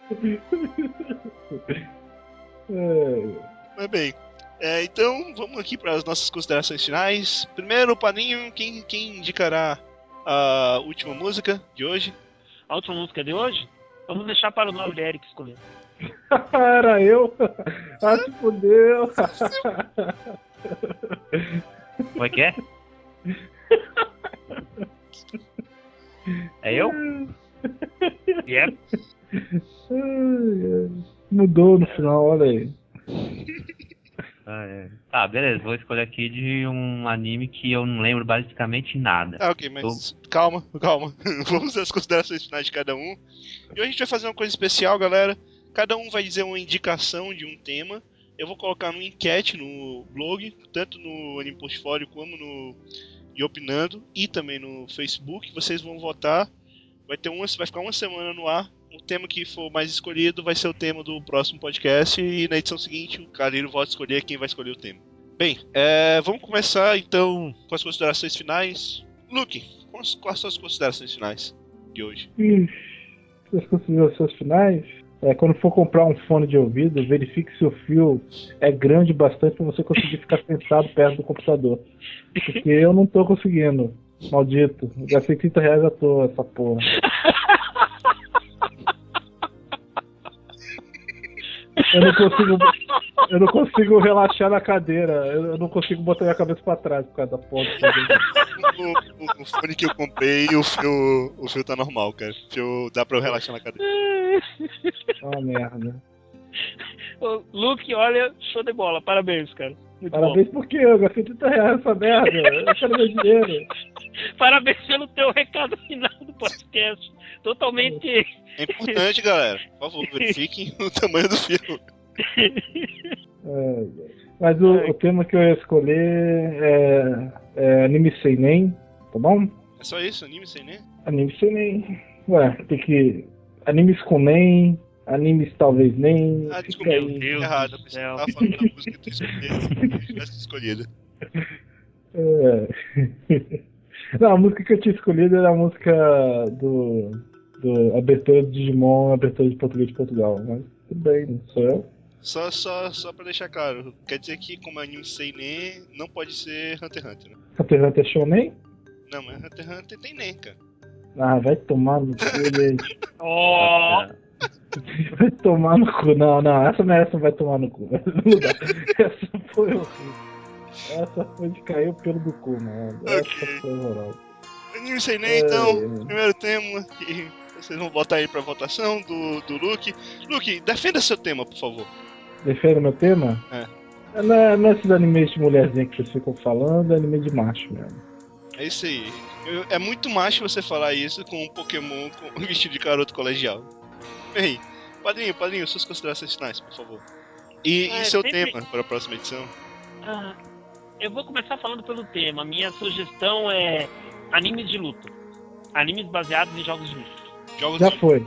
É, Mas bem, é, então vamos aqui para as nossas considerações finais. Primeiro, Paninho, quem, quem indicará a última música de hoje? A última música de hoje? Vamos deixar para o nobre Eric escolher. Era eu? Ah, se fudeu. Como é que é? É eu? Yep. Ai, ai. Mudou no final, olha aí. Ah, é. Tá, beleza. Vou escolher aqui de um anime que eu não lembro basicamente nada. Ah, ok, mas calma, calma. Vamos às considerações finais de cada um. E hoje a gente vai fazer uma coisa especial, galera. Cada um vai dizer uma indicação de um tema. Eu vou colocar numa enquete no blog, tanto no Anime Portfólio como no Opinando e também no Facebook. Vocês vão votar. Vai ter uma, vai ficar uma semana no ar. O tema que for mais escolhido vai ser o tema do próximo podcast e na edição seguinte o volta a escolher quem vai escolher o tema. Bem, é, vamos começar então com as considerações finais. Luke, quais, são as considerações finais de hoje? As considerações finais. É, quando for comprar um fone de ouvido, verifique se o fio é grande bastante para você conseguir ficar sentado perto do computador. Porque eu não tô conseguindo. Maldito. Gastei 30 reais à toa essa porra. Eu não consigo. Eu não consigo relaxar na cadeira. Eu não consigo botar minha cabeça pra trás por causa da fone. O, o- o fone que eu comprei, o fio, o fio tá normal, cara. O fio dá pra eu relaxar na cadeira. É uma merda. Ô, Luke, olha, show de bola. Parabéns, cara. Muito Parabéns por quê? Eu gastei 30 reais nessa merda. Eu quero meu dinheiro. bom. Parabéns pelo teu recado final do podcast. Totalmente. É importante, galera. Por favor, verifiquem o tamanho do fio. É, mas o, o tema que eu ia escolher é, é anime seinen, tá bom? É só isso, anime sem nem? Anime seinen. Ué, tem que. Animes com nem, animes talvez nem. Ah, desculpa, aí. eu fiquei errado. Eu tava falando da música que tu escolheu. Escolhido. É. Não, a música que eu tinha escolhido era a música do. do abertura de Digimon, abertura de português de Portugal. Mas tudo bem, não sou eu. Só, só, só pra deixar claro, quer dizer que como anime sem nem, não pode ser Hunter x Hunter, né? Hunter x Hunter Shonen? Não, mas Hunter x Hunter tem nem, cara. Ah, vai tomar no cu, ele. Ó, Vai tomar no cu. Não, não, essa não é essa vai tomar no cu. Não dá. Essa foi horrível. Essa foi de cair o pelo do cu, mano. Essa Ok. foi horrorosa. Anime sem nem, É, então, é. primeiro tema que vocês vão botar aí pra votação do, do Luke. Luke, defenda seu tema, por favor. Defende meu tema? É. Não é, não é esses animes de mulherzinha que vocês ficam falando, é anime de macho mesmo. É isso aí. Eu- é muito macho você falar isso com um Pokémon com vestido de garoto colegial. Ei, padrinho, padrinho, suas considerações finais, por favor. E, É, e seu sempre- tema para a próxima edição? ah, eu vou começar falando pelo tema. Minha sugestão é animes de luta. Animes baseados em jogos de luta. Jogos Já de foi.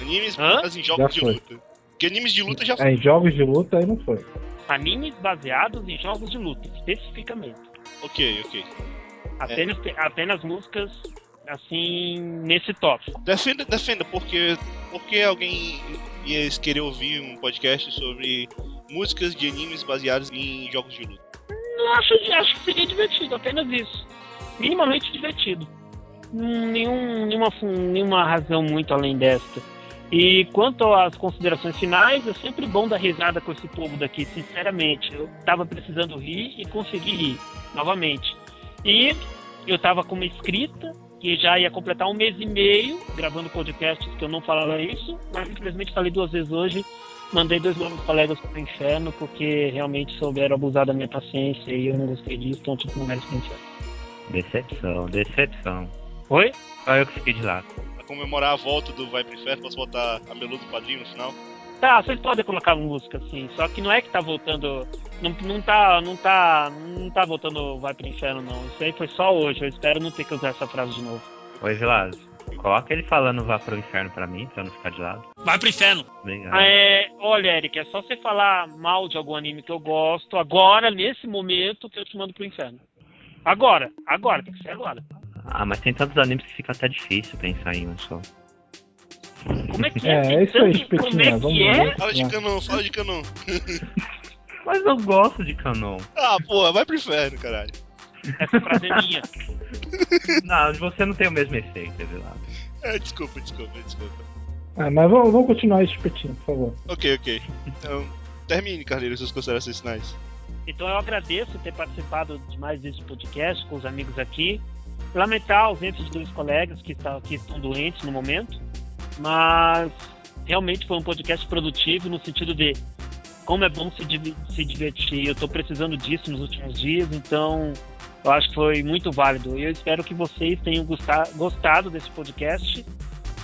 animes Hã? baseados em jogos Já de foi. luta. Porque animes de luta já É, em jogos de luta aí não foi. Animes baseados em jogos de luta, especificamente. Ok, ok. Apenas, apenas músicas assim nesse tópico. Defenda, defenda, porque, porque alguém ia querer ouvir um podcast sobre músicas de animes baseados em jogos de luta. Não acho, acho que seria divertido, apenas isso. Minimamente divertido. Hum, Nenhum, nenhuma, nenhuma razão muito além desta. E quanto às considerações finais, é sempre bom dar risada com esse povo daqui, sinceramente. Eu tava precisando rir e consegui rir, novamente. E eu tava com uma escrita, que já ia completar um mês e meio, gravando podcasts que eu não falava isso, mas infelizmente falei duas vezes hoje, mandei dois meus colegas pro inferno porque realmente souberam abusar da minha paciência e eu não gostei disso, então tipo, não merece inferno. Decepção, decepção. Oi? Só eu que fiquei de lado. Pra comemorar a volta do Vai pro Inferno, posso botar a Melô do Padrinho no final? Tá, vocês podem colocar música, assim, só que não é que tá voltando. Não, não tá. Não tá. Não tá voltando vai pro inferno, não. Isso aí foi só hoje. Eu espero não ter que usar essa frase de novo. Oi, Vilas. Coloca ele falando vá pro inferno pra mim, pra eu não ficar de lado. Vai pro inferno! Obrigado. É, olha, Eric, é só você falar mal de algum anime que eu gosto, agora, nesse momento, que eu te mando pro inferno. Agora, agora, tem que ser agora. Ah, mas tem tantos animes que fica até difícil pensar em um só. Como é que É, é isso aí, espetinha. Como é Vamos que é? Fala de canon, fala de canon. Mas eu gosto de Canon. ah, porra, vai pro inferno, caralho. Essa frase é minha. Não, você não tem o mesmo efeito, Vilas. É, desculpa, desculpa, desculpa. Ah, mas vamos, vamos continuar esse espetinho, por favor. Ok, ok. Então, termine, Carneiro, suas considerações finais. Então eu agradeço ter participado de mais esse podcast com os amigos aqui. Lamentar a ausência de dois colegas que, está, que estão doentes no momento, mas realmente foi um podcast produtivo no sentido de como é bom se, se divertir. Eu estou precisando disso nos últimos dias, então eu acho que foi muito válido. Eu espero que vocês tenham gostado desse podcast,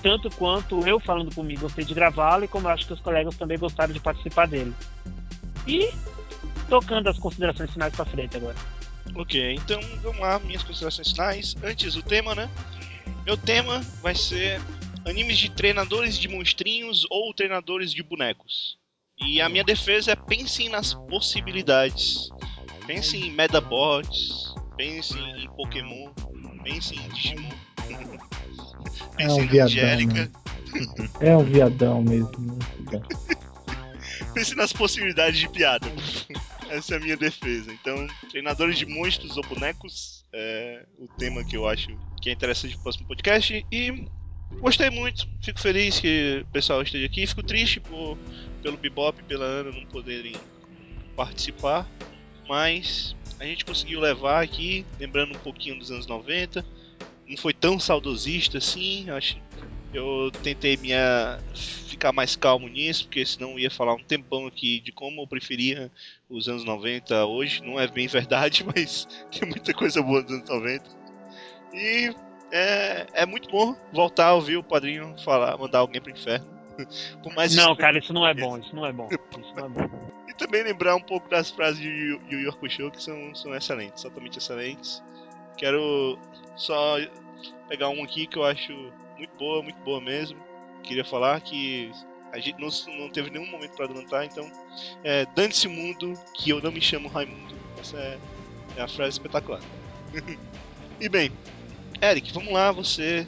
tanto quanto eu falando mim gostei de gravá-lo e como eu acho que os colegas também gostaram de participar dele. E tocando as considerações finais para frente agora. Ok, então vamos lá, minhas considerações finais. Antes o tema, né? Meu tema vai ser animes de treinadores de monstrinhos ou treinadores de bonecos. E a minha defesa é pensem nas possibilidades. Pensem em Medabots, pensem em Pokémon, pensem em Digimon. É pensem um na viadão. Angélica. É um viadão mesmo. né? Pense nas possibilidades de piada. Essa é a minha defesa. Então, treinadores de monstros ou bonecos é o tema que eu acho que é interessante pro próximo podcast. E gostei muito, fico feliz que o pessoal esteja aqui. Fico triste por, pelo Bebop e pela Ana não poderem participar. Mas a gente conseguiu levar aqui, lembrando um pouquinho dos anos 90. Não foi tão saudosista assim, acho eu tentei minha ficar mais calmo nisso, porque senão eu ia falar um tempão aqui de como eu preferia os anos 90 hoje. Não é bem verdade, mas tem muita coisa boa dos anos 90. E é, é muito bom voltar a ouvir o padrinho falar, mandar alguém pro inferno. Por mais Não, cara, isso não é bom, isso não é bom. Isso não é bom. e também lembrar um pouco das frases de Yu Yu Hakusho que são, são excelentes, totalmente excelentes. Quero só pegar uma aqui que eu acho muito boa, muito boa mesmo. Queria falar que a gente não, não teve nenhum momento para levantar, então é, dane-se mundo que eu não me chamo Raimundo. Essa é, é a frase espetacular. e bem, Eric, vamos lá, você.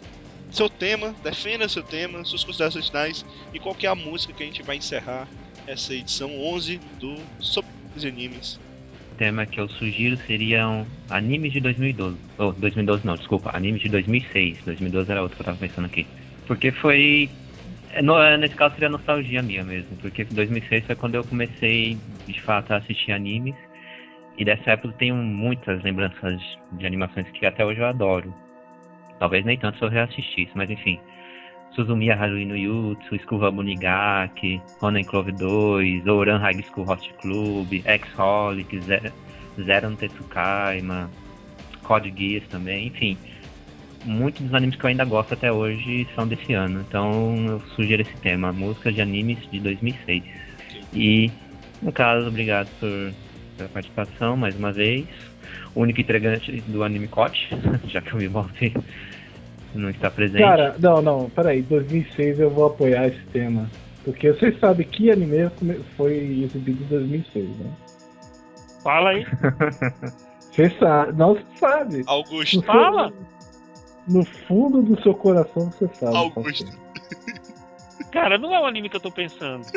Seu tema, defenda seu tema, suas considerações finais e qual que é a música que a gente vai encerrar essa edição 11 do Sobre os Animes. Tema que eu sugiro seriam animes de 2012. Ou 2012 não, desculpa, animes de 2006. 2012 era outro que eu tava pensando aqui. Porque foi. é, no- é, nesse caso seria nostalgia minha mesmo. Porque 2006 foi quando eu comecei de fato a assistir animes. E dessa época eu tenho muitas lembranças de animações que até hoje eu adoro. Talvez nem tanto se eu reassistisse, mas enfim. Suzumiya Haruhi no Yutsu, School Bunigaki, Ronen Clove 2, Ouran High School Host Club, X-Holic, Ze- Zero no Tetsukaima, Code Geass também, enfim. Muitos dos animes que eu ainda gosto até hoje são desse ano, então eu sugiro esse tema, músicas de animes de 2006. E, no caso, obrigado por, pela participação mais uma vez. O único integrante do anime Cote, já que o Mimote não está presente. Cara, não, não, peraí, 2006 eu vou apoiar esse tema. Porque vocês sabem que anime foi exibido em 2006, né? Fala aí. Você sabe, não sabe. Augusto. No Fala. fundo- No fundo do seu coração você sabe. Augusto. Cara, não é o anime que eu tô pensando.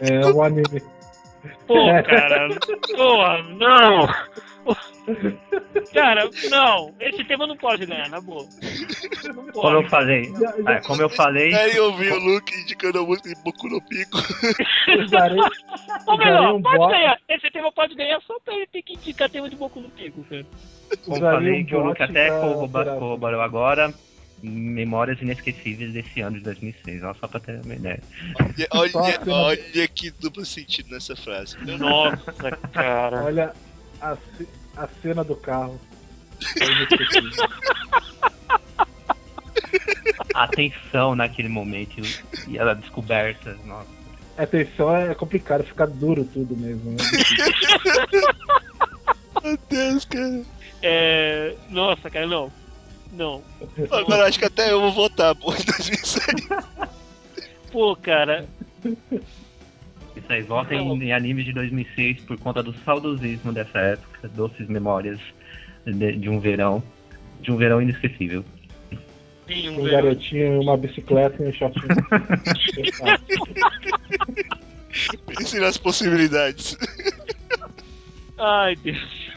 É o anime. Pô, cara. Porra, não. Cara, não. Esse tema não pode ganhar, na boa. Não pode. Como eu falei, ah, como eu falei, Aí eu vi o Luke indicando a música de Boku no Pico. Ou usarei melhor, um pode ganhar. Esse tema pode ganhar só pra ele ter que indicar tema de Boku no Pico, cara. como usaria falei um que o Luke até corroborou agora, memórias inesquecíveis desse ano de 2006. Ó, só pra ter uma ideia. Olha, olha, olha que duplo sentido nessa frase. Nossa, cara. Olha a, a cena do carro. É inesquecível. A tensão naquele momento e a descoberta. Nossa. Atenção, é complicado, fica duro tudo mesmo. né? Meu Deus, cara. É. Nossa, cara, não. Não. Agora acho que até eu vou votar, pô, em 2006. Pô, cara. Isso aí, votem em, em animes de 2006 por conta do saudosismo dessa época, doces memórias de, de um verão, de um verão inesquecível. Sim, um Um garotinho, uma bicicleta e um shortinho. Pense nas possibilidades. Ai, Deus.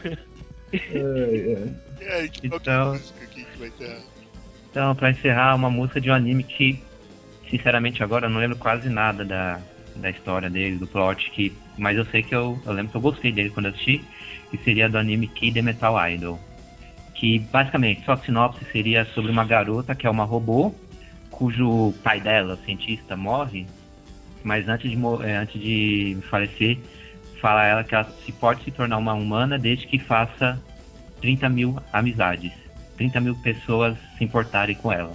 É, É, que Então- música aqui que vai ter? Então, pra encerrar, uma música de um anime que, sinceramente, agora eu não lembro quase nada da, da história dele, do plot, que, mas eu sei que eu, eu lembro que eu gostei dele quando assisti, que seria do anime Kid the Metal Idol. Que, basicamente, só a sinopse seria sobre uma garota que é uma robô, cujo pai dela, cientista, morre, mas antes de, eh, antes de falecer, fala a ela que ela se pode se tornar uma humana desde que faça 30 mil amizades. 30 mil pessoas se importarem com ela.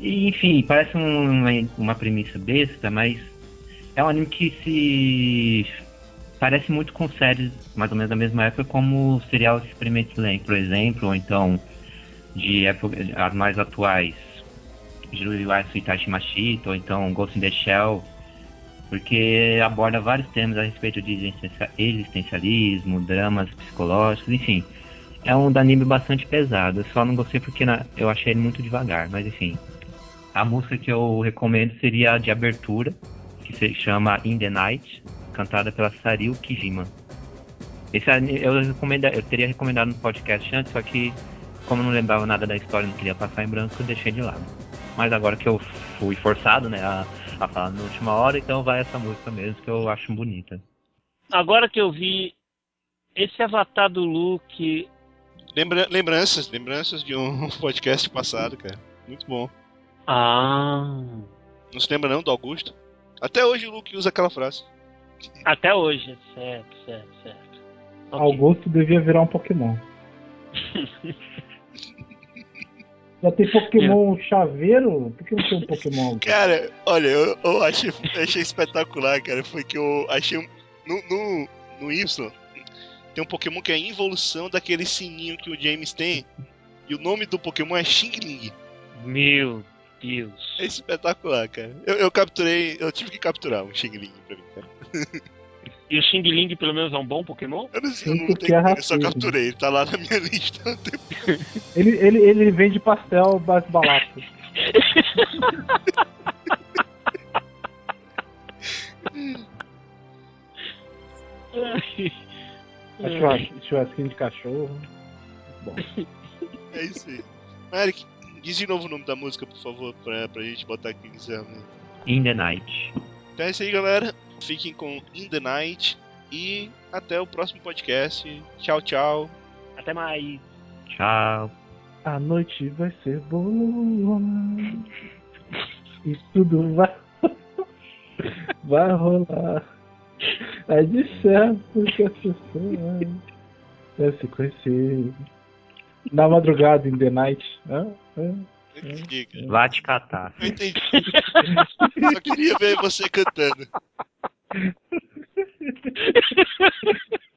E, enfim, parece um- uma premissa besta, mas é um anime que se parece muito com séries mais ou menos da mesma época, como o serial Experiment Lane, por exemplo, ou então de épocas as mais atuais, Jujutsu Itachi Machito, ou então Ghost in the Shell, porque aborda vários temas a respeito de existencia- existencialismo, dramas psicológicos, enfim. É um anime bastante pesado. Eu só não gostei porque na- eu achei ele muito devagar, mas enfim. A música que eu recomendo seria a de abertura, que se chama In the Night, cantada pela Saril Kijima. Esse anime eu, recomenda, eu teria recomendado no podcast antes, só que como eu não lembrava nada da história não queria passar em branco, eu deixei de lado. Mas agora que eu fui forçado né, a, a falar na última hora, então vai essa música mesmo, que eu acho bonita. Agora que eu vi esse avatar do Luke. Lembra- lembranças, lembranças de um podcast passado, cara. Muito bom. Ah. Não se lembra não do Augusto? Até hoje o Luke usa aquela frase. Até hoje. Certo, certo, certo. Ok. Augusto devia virar um Pokémon. Já tem Pokémon chaveiro? Por que não tem um Pokémon? Cara, olha, eu, eu achei, achei espetacular, cara. Foi que eu achei. No, no, no Y tem um Pokémon que é a involução daquele sininho que o James tem. E o nome do Pokémon é Xing Ling. Meu Deus. É espetacular, cara. Eu, eu capturei, eu tive que capturar um Xing Ling pra mim, cara. E o Xing Ling, pelo menos, é um bom Pokémon? Eu não, Sim, eu não porque tenho, é eu só capturei, ele tá lá na minha lista. Ele, ele, ele vende pastel mais barato. É churras- churrasquinho de cachorro. Bom. É isso aí. Eric, diz de novo o nome da música, por favor, pra, pra gente botar aqui no encerramento. In the Night. Então é isso aí, galera. Fiquem com In the Night e até o próximo podcast. Tchau, tchau. Até mais. Tchau. A noite vai ser boa. E tudo vai. Vai rolar. É de certo que as pessoas vão se conhecer. Na madrugada, in the night. Hã? Hã? Cara. Vá te catar. Eu entendi. Só queria ver você cantando.「